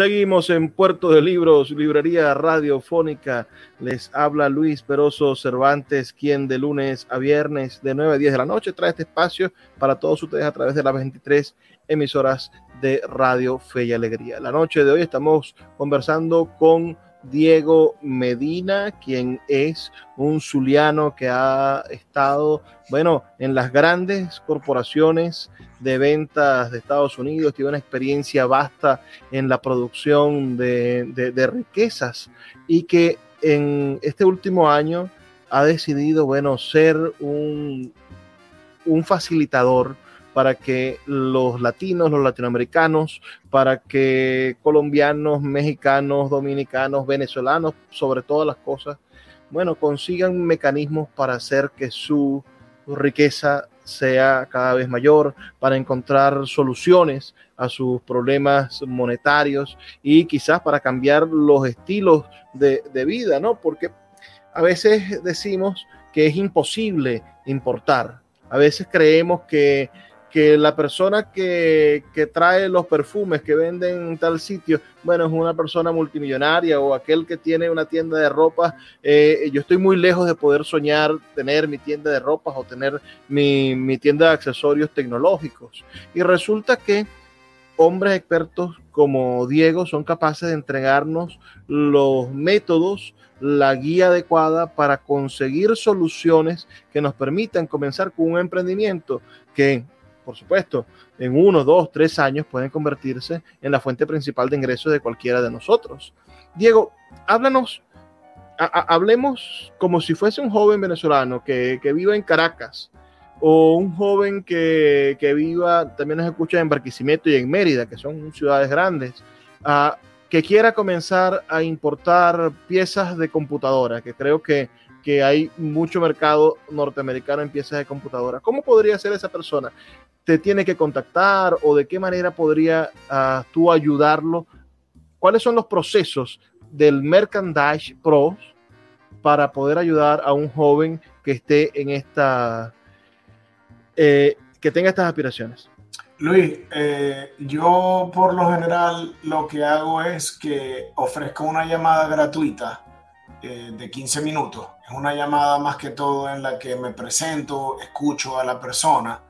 Seguimos en Puerto de Libros, Librería Radiofónica. Les habla Luis Peroso Cervantes, quien de lunes a viernes de 9 a 10 de la noche trae este espacio para todos ustedes a través de las 23 emisoras de Radio Fe y Alegría. La noche de hoy estamos conversando con Diego Medina, quien es un zuliano que ha estado, bueno, en las grandes corporaciones de ventas de Estados Unidos, tiene una experiencia vasta en la producción de, de, riquezas y que en este último año ha decidido, bueno, ser un, un facilitador para que los latinos, los latinoamericanos, para que colombianos, mexicanos, dominicanos, venezolanos, sobre todas las cosas, bueno, consigan mecanismos para hacer que su riqueza sea cada vez mayor, para encontrar soluciones a sus problemas monetarios y quizás para cambiar los estilos de, de vida, ¿no? Porque a veces decimos que es imposible importar, a veces creemos que que la persona que, que, trae los perfumes que venden en tal sitio, bueno, es una persona multimillonaria o aquel que tiene una tienda de ropa. Eh, yo estoy muy lejos de poder soñar tener mi tienda de ropas o tener mi, mi tienda de accesorios tecnológicos. Y resulta que hombres expertos como Diego son capaces de entregarnos los métodos, la guía adecuada para conseguir soluciones que nos permitan comenzar con un emprendimiento que por supuesto, en uno, dos, tres años pueden convertirse en la fuente principal de ingresos de cualquiera de nosotros. Diego, háblanos, hablemos como si fuese un joven venezolano que, que viva en Caracas o un joven que, que, viva, también nos escucha en Barquisimeto y en Mérida, que son ciudades grandes, uh, que quiera comenzar a importar piezas de computadora, que creo que que hay mucho mercado norteamericano en piezas de computadora. ¿Cómo podría ser esa persona? te tiene que contactar o de qué manera podría uh, tú ayudarlo? ¿Cuáles son los procesos del Merchandise Pro para poder ayudar a un joven que esté en esta, eh, que tenga estas aspiraciones? Luis, eh, yo por lo general lo que hago es que ofrezco una llamada gratuita eh, de 15 minutos. Es una llamada más que todo en la que me presento, escucho a la persona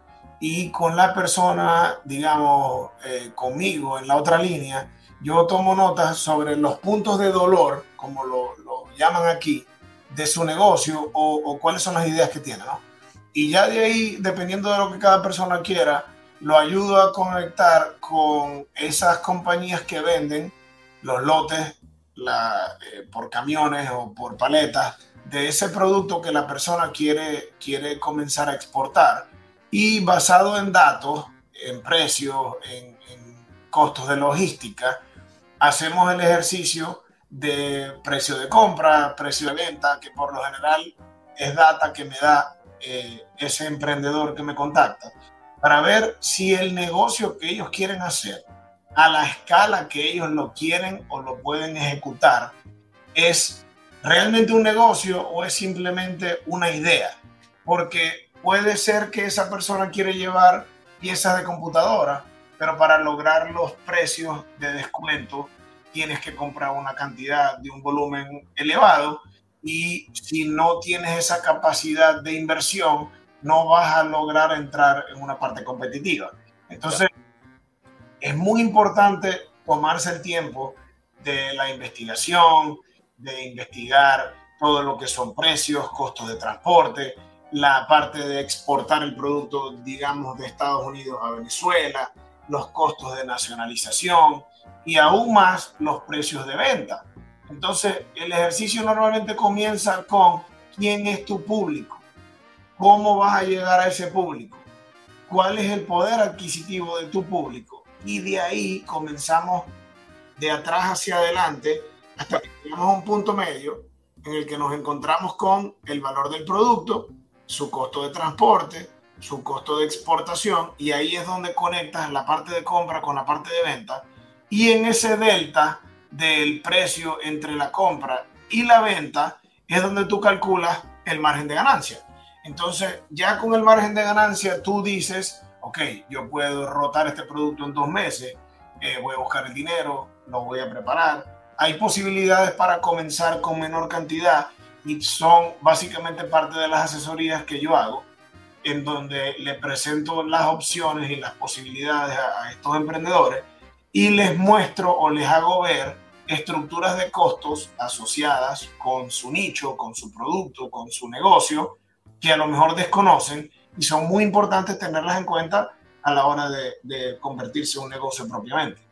y con la persona, digamos, eh, conmigo en la otra línea, yo tomo notas sobre los puntos de dolor, como lo, llaman aquí, de su negocio o, o, cuáles son las ideas que tiene, ¿no? Y ya de ahí, dependiendo de lo que cada persona quiera, lo ayudo a conectar con esas compañías que venden los lotes eh, por camiones o por paletas de ese producto que la persona quiere, quiere comenzar a exportar. Y basado en datos, en precios, en, costos de logística, hacemos el ejercicio de precio de compra, precio de venta, que por lo general es data que me da eh, ese emprendedor que me contacta, para ver si el negocio que ellos quieren hacer a la escala que ellos lo quieren o lo pueden ejecutar es realmente un negocio o es simplemente una idea. Porque puede ser que esa persona quiere llevar piezas de computadora, pero para lograr los precios de descuento tienes que comprar una cantidad de un volumen elevado y si no tienes esa capacidad de inversión, no vas a lograr entrar en una parte competitiva. Entonces, es muy importante tomarse el tiempo de la investigación, de investigar todo lo que son precios, costos de transporte, la parte de exportar el producto, digamos, de Estados Unidos a Venezuela, los costos de nacionalización y aún más los precios de venta. Entonces, el ejercicio normalmente comienza con quién es tu público, cómo vas a llegar a ese público, cuál es el poder adquisitivo de tu público. Y de ahí comenzamos de atrás hacia adelante hasta que llegamos a un punto medio en el que nos encontramos con el valor del producto, su costo de transporte, su costo de exportación, y ahí es donde conectas la parte de compra con la parte de venta. Y en ese delta del precio entre la compra y la venta es donde tú calculas el margen de ganancia. Entonces, ya con el margen de ganancia, tú dices, ok, yo puedo rotar este producto en dos meses, eh, voy a buscar el dinero, lo voy a preparar, hay posibilidades para comenzar con menor cantidad y son básicamente parte de las asesorías que yo hago, en donde le presento las opciones y las posibilidades a, estos emprendedores y les muestro o les hago ver estructuras de costos asociadas con su nicho, con su producto, con su negocio, que a lo mejor desconocen y son muy importantes tenerlas en cuenta a la hora de, de convertirse en un negocio propiamente.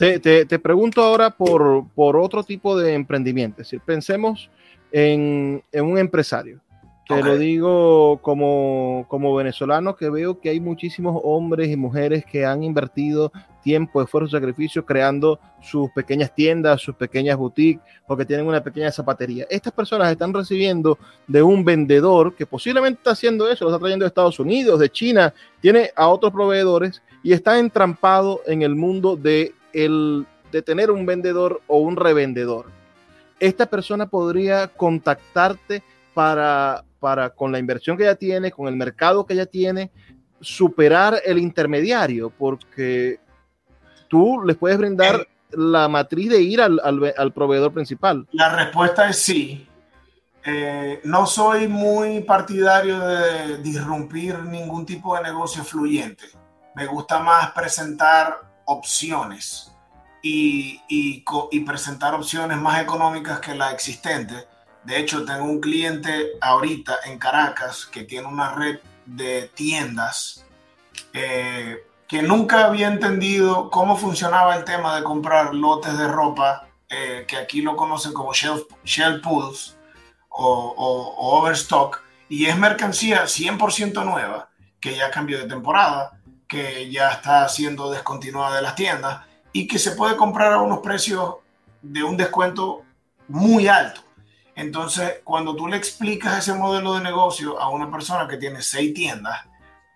Te, pregunto ahora por, por, otro tipo de emprendimiento. Es pensemos en, un empresario. Te lo digo como, como venezolano que veo que hay muchísimos hombres y mujeres que han invertido tiempo, esfuerzo, sacrificio creando sus pequeñas tiendas, sus pequeñas boutiques o que tienen una pequeña zapatería. Estas personas están recibiendo de un vendedor que posiblemente está haciendo eso, lo está trayendo de Estados Unidos, de China, tiene a otros proveedores y está entrampado en el mundo de el de tener un vendedor o un revendedor. Esta persona podría contactarte para, para, con la inversión que ya tiene, con el mercado que ya tiene, superar el intermediario, porque tú les puedes brindar la matriz de ir al, al, proveedor principal. La respuesta es sí. Eh, no soy muy partidario de disrumpir ningún tipo de negocio fluyente. Me gusta más presentar opciones y, y, presentar opciones más económicas que las existentes. De hecho, tengo un cliente ahorita en Caracas que tiene una red de tiendas eh, que nunca había entendido cómo funcionaba el tema de comprar lotes de ropa, eh, que aquí lo conocen como shelf, shelf pools o, o overstock, y es mercancía 100% nueva, que ya cambió de temporada, que ya está siendo descontinuada de las tiendas y que se puede comprar a unos precios de un descuento muy alto. Entonces, cuando tú le explicas ese modelo de negocio a una persona que tiene seis tiendas,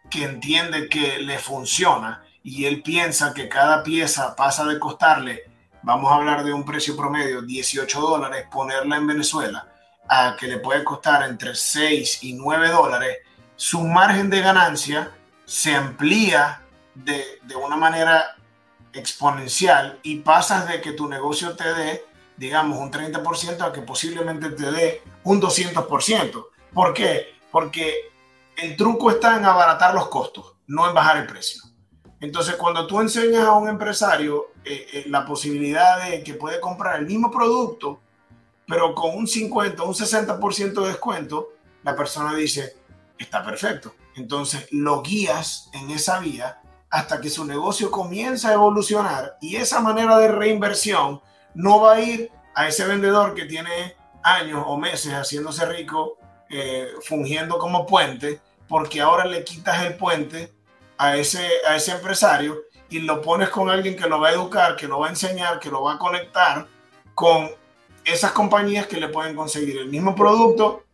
que entiende que le funciona y él piensa que cada pieza pasa de costarle, vamos a hablar de un precio promedio, 18 dólares, ponerla en Venezuela, a que le puede costar entre 6 y 9 dólares, su margen de ganancia se amplía de, una manera exponencial y pasas de que tu negocio te dé, digamos, un 30% a que posiblemente te dé un 200%. ¿Por qué? Porque el truco está en abaratar los costos, no en bajar el precio. Entonces, cuando tú enseñas a un empresario eh, eh, la posibilidad de que puede comprar el mismo producto, pero con un 50, un 60% de descuento, la persona dice, está perfecto. Entonces lo guías en esa vía hasta que su negocio comienza a evolucionar y esa manera de reinversión no va a ir a ese vendedor que tiene años o meses haciéndose rico, eh, fungiendo como puente, porque ahora le quitas el puente a ese, a ese empresario y lo pones con alguien que lo va a educar, que lo va a enseñar, que lo va a conectar con esas compañías que le pueden conseguir el mismo producto,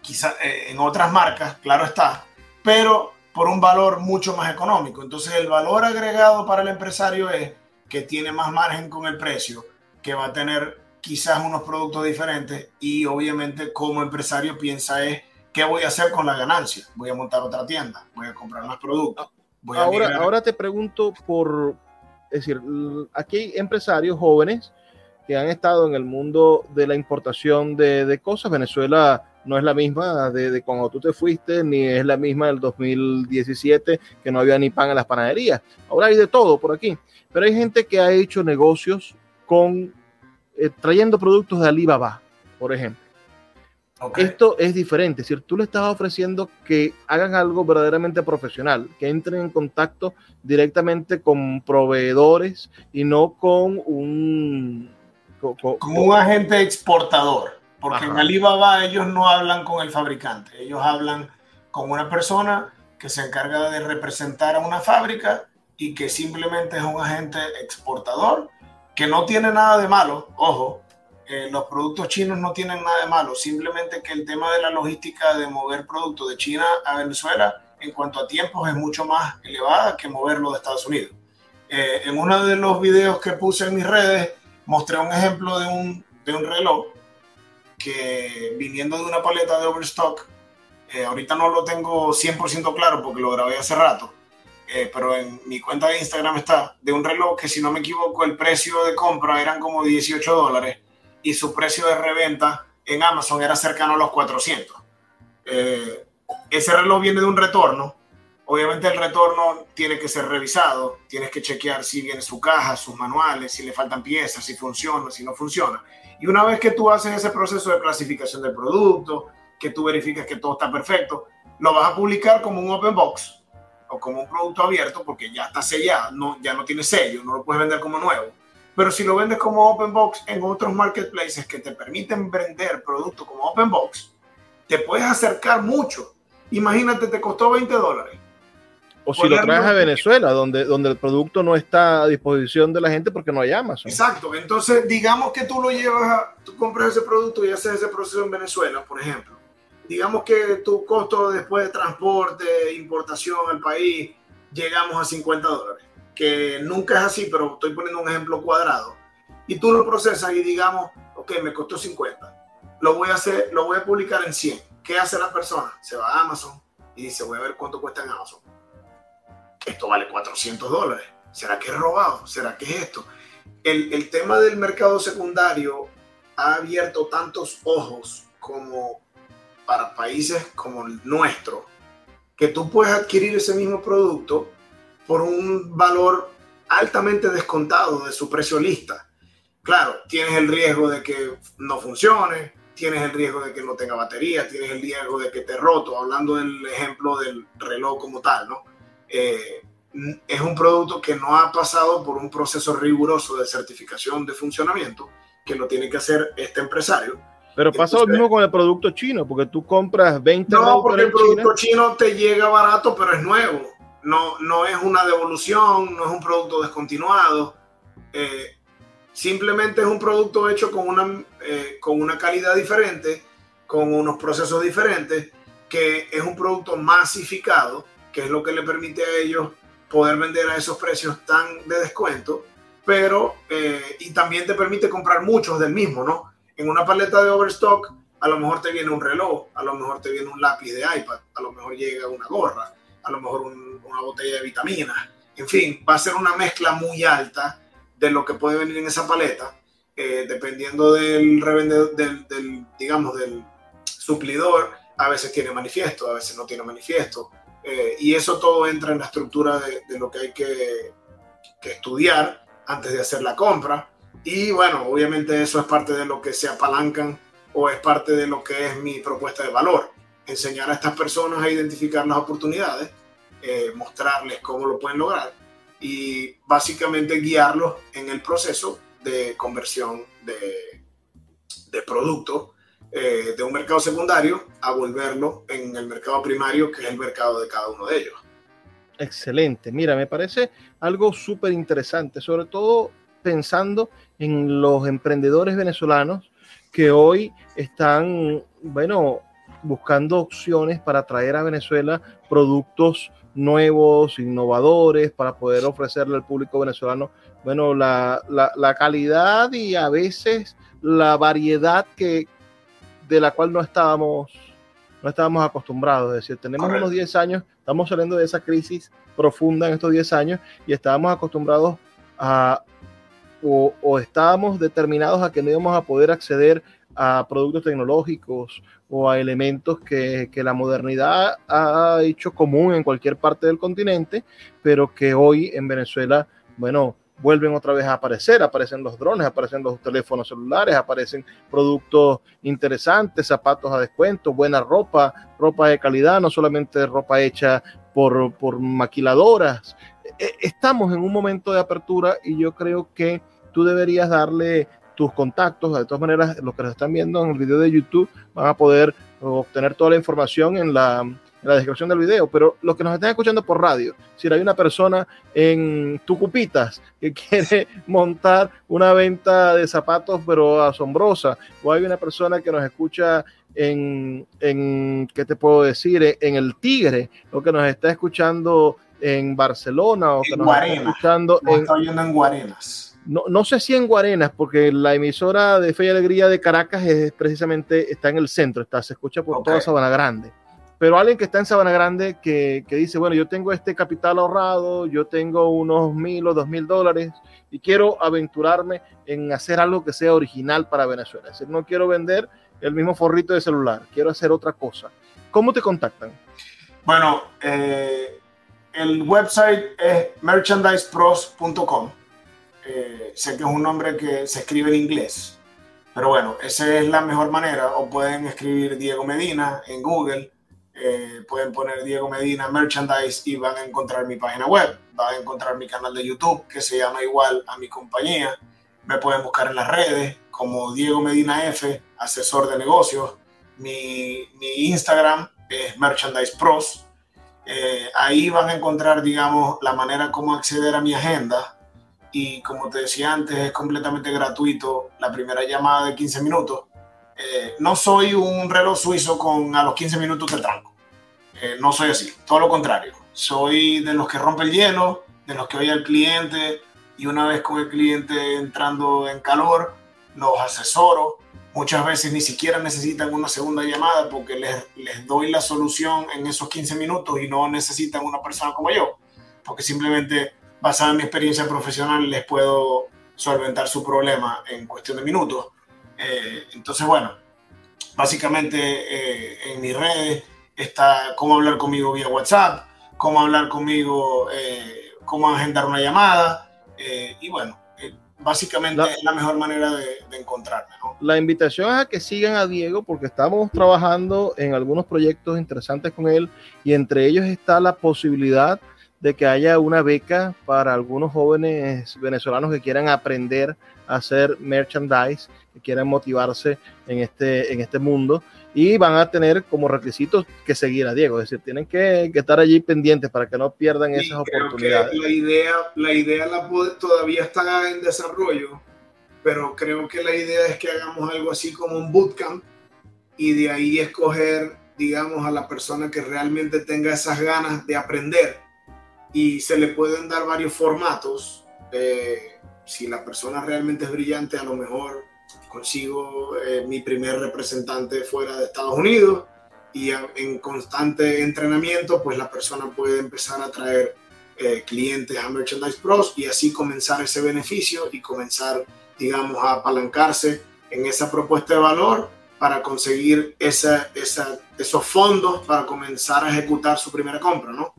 quizás eh, en otras marcas, claro está, pero por un valor mucho más económico. Entonces el valor agregado para el empresario es que tiene más margen con el precio, que va a tener quizás unos productos diferentes y obviamente como empresario piensa es qué voy a hacer con la ganancia. Voy a montar otra tienda, voy a comprar más productos. ahora, ahora te pregunto por, es decir, aquí hay empresarios jóvenes que han estado en el mundo de la importación de, de cosas. Venezuela no es la misma de, cuando tú te fuiste, ni es la misma del 2017, que no había ni pan en las panaderías. Ahora hay de todo por aquí. Pero hay gente que ha hecho negocios con eh, trayendo productos de Alibaba, por ejemplo. Esto es diferente, decir, tú le estás ofreciendo que hagan algo verdaderamente profesional, que entren en contacto directamente con proveedores y no con un como un agente exportador, porque en Alibaba ellos no hablan con el fabricante, ellos hablan con una persona que se encarga de representar a una fábrica y que simplemente es un agente exportador, que no tiene nada de malo, ojo, eh, los productos chinos no tienen nada de malo, simplemente que el tema de la logística de mover productos de China a Venezuela en cuanto a tiempos es mucho más elevada que moverlo de Estados Unidos. Eh, en uno de los videos que puse en mis redes, mostré un ejemplo de un, de un reloj que viniendo de una paleta de Overstock, eh, ahorita no lo tengo 100% claro porque lo grabé hace rato, eh, pero en mi cuenta de Instagram está, de un reloj que si no me equivoco el precio de compra eran como 18 dólares y su precio de reventa en Amazon era cercano a los 400. Eh, ese reloj viene de un retorno Obviamente el retorno tiene que ser revisado, tienes que chequear si viene su caja, sus manuales, si le faltan piezas, si funciona, si no funciona. Y una vez que tú haces ese proceso de clasificación del producto, que tú verificas que todo está perfecto, lo vas a publicar como un open box o como un producto abierto porque ya está sellado, no, ya no tiene sello, no lo puedes vender como nuevo. Pero si lo vendes como open box en otros marketplaces que te permiten vender productos como open box, te puedes acercar mucho. Imagínate, te costó 20 dólares o si lo traes a Venezuela, donde, donde el producto no está a disposición de la gente porque no hay Amazon. Exacto. Entonces, digamos que tú lo llevas, a, tú compras ese producto y haces ese proceso en Venezuela, por ejemplo. Digamos que tu costo después de transporte, importación al país, llegamos a 50 dólares. Que nunca es así, pero estoy poniendo un ejemplo cuadrado. Y tú lo procesas y digamos, ok, me costó 50. Lo voy a hacer, lo voy a publicar en 100. ¿Qué hace la persona? Se va a Amazon y dice, voy a ver cuánto cuesta en Amazon esto vale 400 dólares. ¿Será que es robado? ¿Será que es esto? El, el, tema del mercado secundario ha abierto tantos ojos como para países como el nuestro, que tú puedes adquirir ese mismo producto por un valor altamente descontado de su precio lista. Claro, tienes el riesgo de que no funcione, tienes el riesgo de que no tenga batería, tienes el riesgo de que te roto, hablando del ejemplo del reloj como tal, ¿no? Eh, es un producto que no ha pasado por un proceso riguroso de certificación de funcionamiento, que lo tiene que hacer este empresario. Pero pasa lo mismo con el producto chino, porque tú compras 20 No, porque el producto chino te llega barato, pero es nuevo. No, no es una devolución, no es un producto descontinuado. Eh, simplemente es un producto hecho con una, eh, con una calidad diferente, con unos procesos diferentes, que es un producto masificado que es lo que le permite a ellos poder vender a esos precios tan de descuento, pero eh, y también te permite comprar muchos del mismo, ¿no? En una paleta de overstock, a lo mejor te viene un reloj, a lo mejor te viene un lápiz de iPad, a lo mejor llega una gorra, a lo mejor una botella de vitaminas, en fin, va a ser una mezcla muy alta de lo que puede venir en esa paleta, eh, dependiendo del revendedor, del, del, digamos, del suplidor, a veces tiene manifiesto, a veces no tiene manifiesto, eh, y eso todo entra en la estructura de, lo que hay que, estudiar antes de hacer la compra. Y bueno, obviamente eso es parte de lo que se apalancan o es parte de lo que es mi propuesta de valor. Enseñar a estas personas a identificar las oportunidades eh, mostrarles cómo lo pueden lograr y básicamente guiarlos en el proceso de conversión de, de producto eh, de un mercado secundario a volverlo en el mercado primario, que es el mercado de cada uno de ellos. Excelente. Mira, me parece algo súper interesante, sobre todo pensando en los emprendedores venezolanos que hoy están, bueno, buscando opciones para traer a Venezuela productos nuevos, innovadores, para poder ofrecerle al público venezolano, bueno, la, la, calidad y a veces la variedad que, de la cual no estábamos, no estábamos acostumbrados. Es decir, tenemos unos 10 años, estamos saliendo de esa crisis profunda en estos 10 años y estábamos acostumbrados a, o, o estábamos determinados a que no íbamos a poder acceder a productos tecnológicos o a elementos que, que, la modernidad ha hecho común en cualquier parte del continente, pero que hoy en Venezuela, bueno, vuelven otra vez a aparecer, aparecen los drones, aparecen los teléfonos celulares, aparecen productos interesantes, zapatos a descuento, buena ropa, ropa de calidad, no solamente ropa hecha por, por maquiladoras. E, estamos en un momento de apertura y yo creo que tú deberías darle tus contactos. De todas maneras, los que nos están viendo en el video de YouTube van a poder obtener toda la información en la, descripción del video. Pero los que nos están escuchando por radio, si hay una persona en Tucupitas que [laughs] quiere montar una venta de zapatos, pero asombrosa, o hay una persona que nos escucha en, en ¿qué te puedo decir? En el Tigre, o que nos está escuchando en Barcelona, o que nos está escuchando en, en Guarenas no, no, sé si en Guarenas, porque la emisora de Fe y Alegría de Caracas es precisamente está en el centro, está, se escucha por toda Sabana Grande. Pero alguien que está en Sabana Grande que, que, dice, bueno, yo tengo este capital ahorrado, yo tengo unos mil o dos mil dólares y quiero aventurarme en hacer algo que sea original para Venezuela. Es decir, no quiero vender el mismo forrito de celular, quiero hacer otra cosa. ¿Cómo te contactan? Bueno, eh, el website es merchandisepros.com eh, sé que es un nombre que se escribe en inglés, pero bueno, esa es la mejor manera. O pueden escribir Diego Medina en Google, eh, pueden poner Diego Medina Merchandise y van a encontrar mi página web, van a encontrar mi canal de YouTube que se llama igual a mi compañía. Me pueden buscar en las redes como Diego Medina F, asesor de negocios. Mi, mi Instagram es Merchandise Pros. Eh, ahí van a encontrar, digamos, la manera como acceder a mi agenda y como te decía antes, es completamente gratuito la primera llamada de 15 minutos. Eh, no soy un reloj suizo con a los 15 minutos te tranco. Eh, no soy así, todo lo contrario. Soy de los que rompe el hielo, de los que oye al cliente y una vez con el cliente entrando en calor, los asesoro. Muchas veces ni siquiera necesitan una segunda llamada porque les, les doy la solución en esos 15 minutos y no necesitan una persona como yo, porque simplemente basada en mi experiencia profesional, les puedo solventar su problema en cuestión de minutos. Eh, entonces, bueno, básicamente eh, en mis redes está cómo hablar conmigo vía WhatsApp, cómo hablar conmigo, eh, cómo agendar una llamada, y bueno, básicamente es la mejor manera de, de encontrarme. La invitación es a que sigan a Diego porque estamos trabajando en algunos proyectos interesantes con él y entre ellos está la posibilidad de que haya una beca para algunos jóvenes venezolanos que quieran aprender hacer merchandise, que quieran motivarse en este, en este mundo y van a tener como requisitos que seguir a Diego, es decir, tienen que, estar allí pendientes para que no pierdan esas oportunidades. la idea, la idea la todavía está en desarrollo, pero creo que la idea es que hagamos algo así como un bootcamp y de ahí escoger, digamos, a la persona que realmente tenga esas ganas de aprender y se le pueden dar varios formatos. Eh, si la persona realmente es brillante, a lo mejor consigo eh, mi primer representante fuera de Estados Unidos y en constante entrenamiento, pues la persona puede empezar a traer eh, clientes a Merchandise Pros y así comenzar ese beneficio y comenzar, digamos, a apalancarse en esa propuesta de valor para conseguir esa, esa, esos fondos para comenzar a ejecutar su primera compra, ¿no?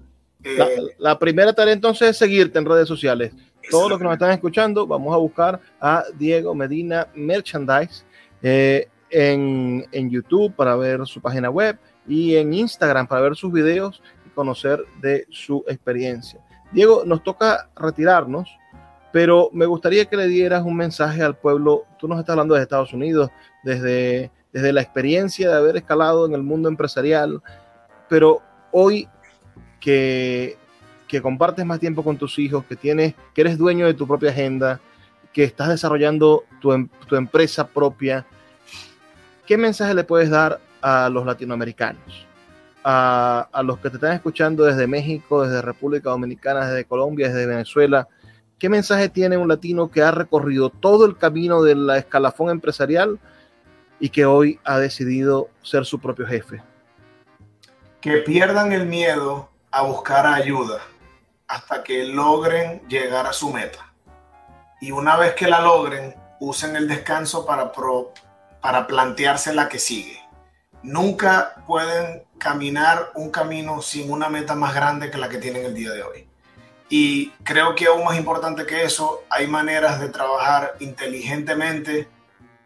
La, primera tarea entonces es seguirte en redes sociales. Todos los que nos están escuchando, vamos a buscar a Diego Medina Merchandise eh, en, en, YouTube para ver su página web y en Instagram para ver sus videos y conocer de su experiencia. Diego, nos toca retirarnos, pero me gustaría que le dieras un mensaje al pueblo. Tú nos estás hablando de Estados Unidos, desde, desde la experiencia de haber escalado en el mundo empresarial, pero hoy que, que compartes más tiempo con tus hijos, que, tienes, que eres dueño de tu propia agenda, que estás desarrollando tu, em, tu empresa propia, ¿qué mensaje le puedes dar a los latinoamericanos? A, a, los que te están escuchando desde México, desde República Dominicana, desde Colombia, desde Venezuela. ¿Qué mensaje tiene un latino que ha recorrido todo el camino de la escalafón empresarial y que hoy ha decidido ser su propio jefe? Que pierdan el miedo a buscar ayuda hasta que logren llegar a su meta. Y una vez que la logren, usen el descanso para, para plantearse la que sigue. Nunca pueden caminar un camino sin una meta más grande que la que tienen el día de hoy. Y creo que aún más importante que eso, hay maneras de trabajar inteligentemente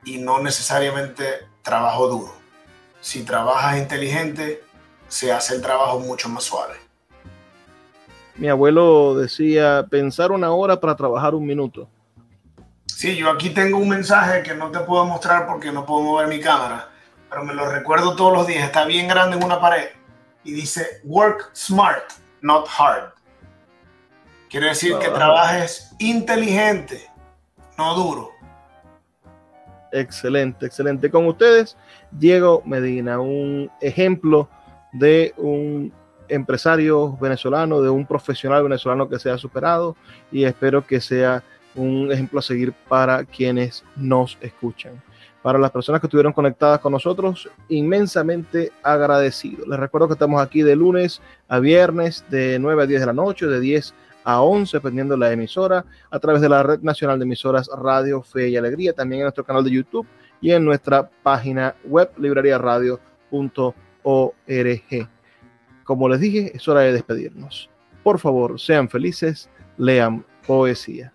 y no necesariamente trabajo duro. Si trabajas inteligente, se hace el trabajo mucho más suave. Mi abuelo decía, pensar una hora para trabajar un minuto. Sí, yo aquí tengo un mensaje que no te puedo mostrar porque no puedo mover mi cámara, pero me lo recuerdo todos los días. Está bien grande en una pared y dice, work smart, not hard. Quiere decir que trabajes inteligente, no duro. Excelente, excelente. Con ustedes, Diego Medina, un ejemplo de un empresario venezolano, de un profesional venezolano que se ha superado y espero que sea un ejemplo a seguir para quienes nos escuchan. Para las personas que estuvieron conectadas con nosotros, inmensamente agradecido. Les recuerdo que estamos aquí de lunes a viernes, de 9 a 10 de la noche, de 10 a 11, dependiendo de la emisora, a través de la Red Nacional de Emisoras Radio Fe y Alegría, también en nuestro canal de YouTube y en nuestra página web librariaradio.org. Como les dije, es hora de despedirnos. Por favor, sean felices, lean poesía.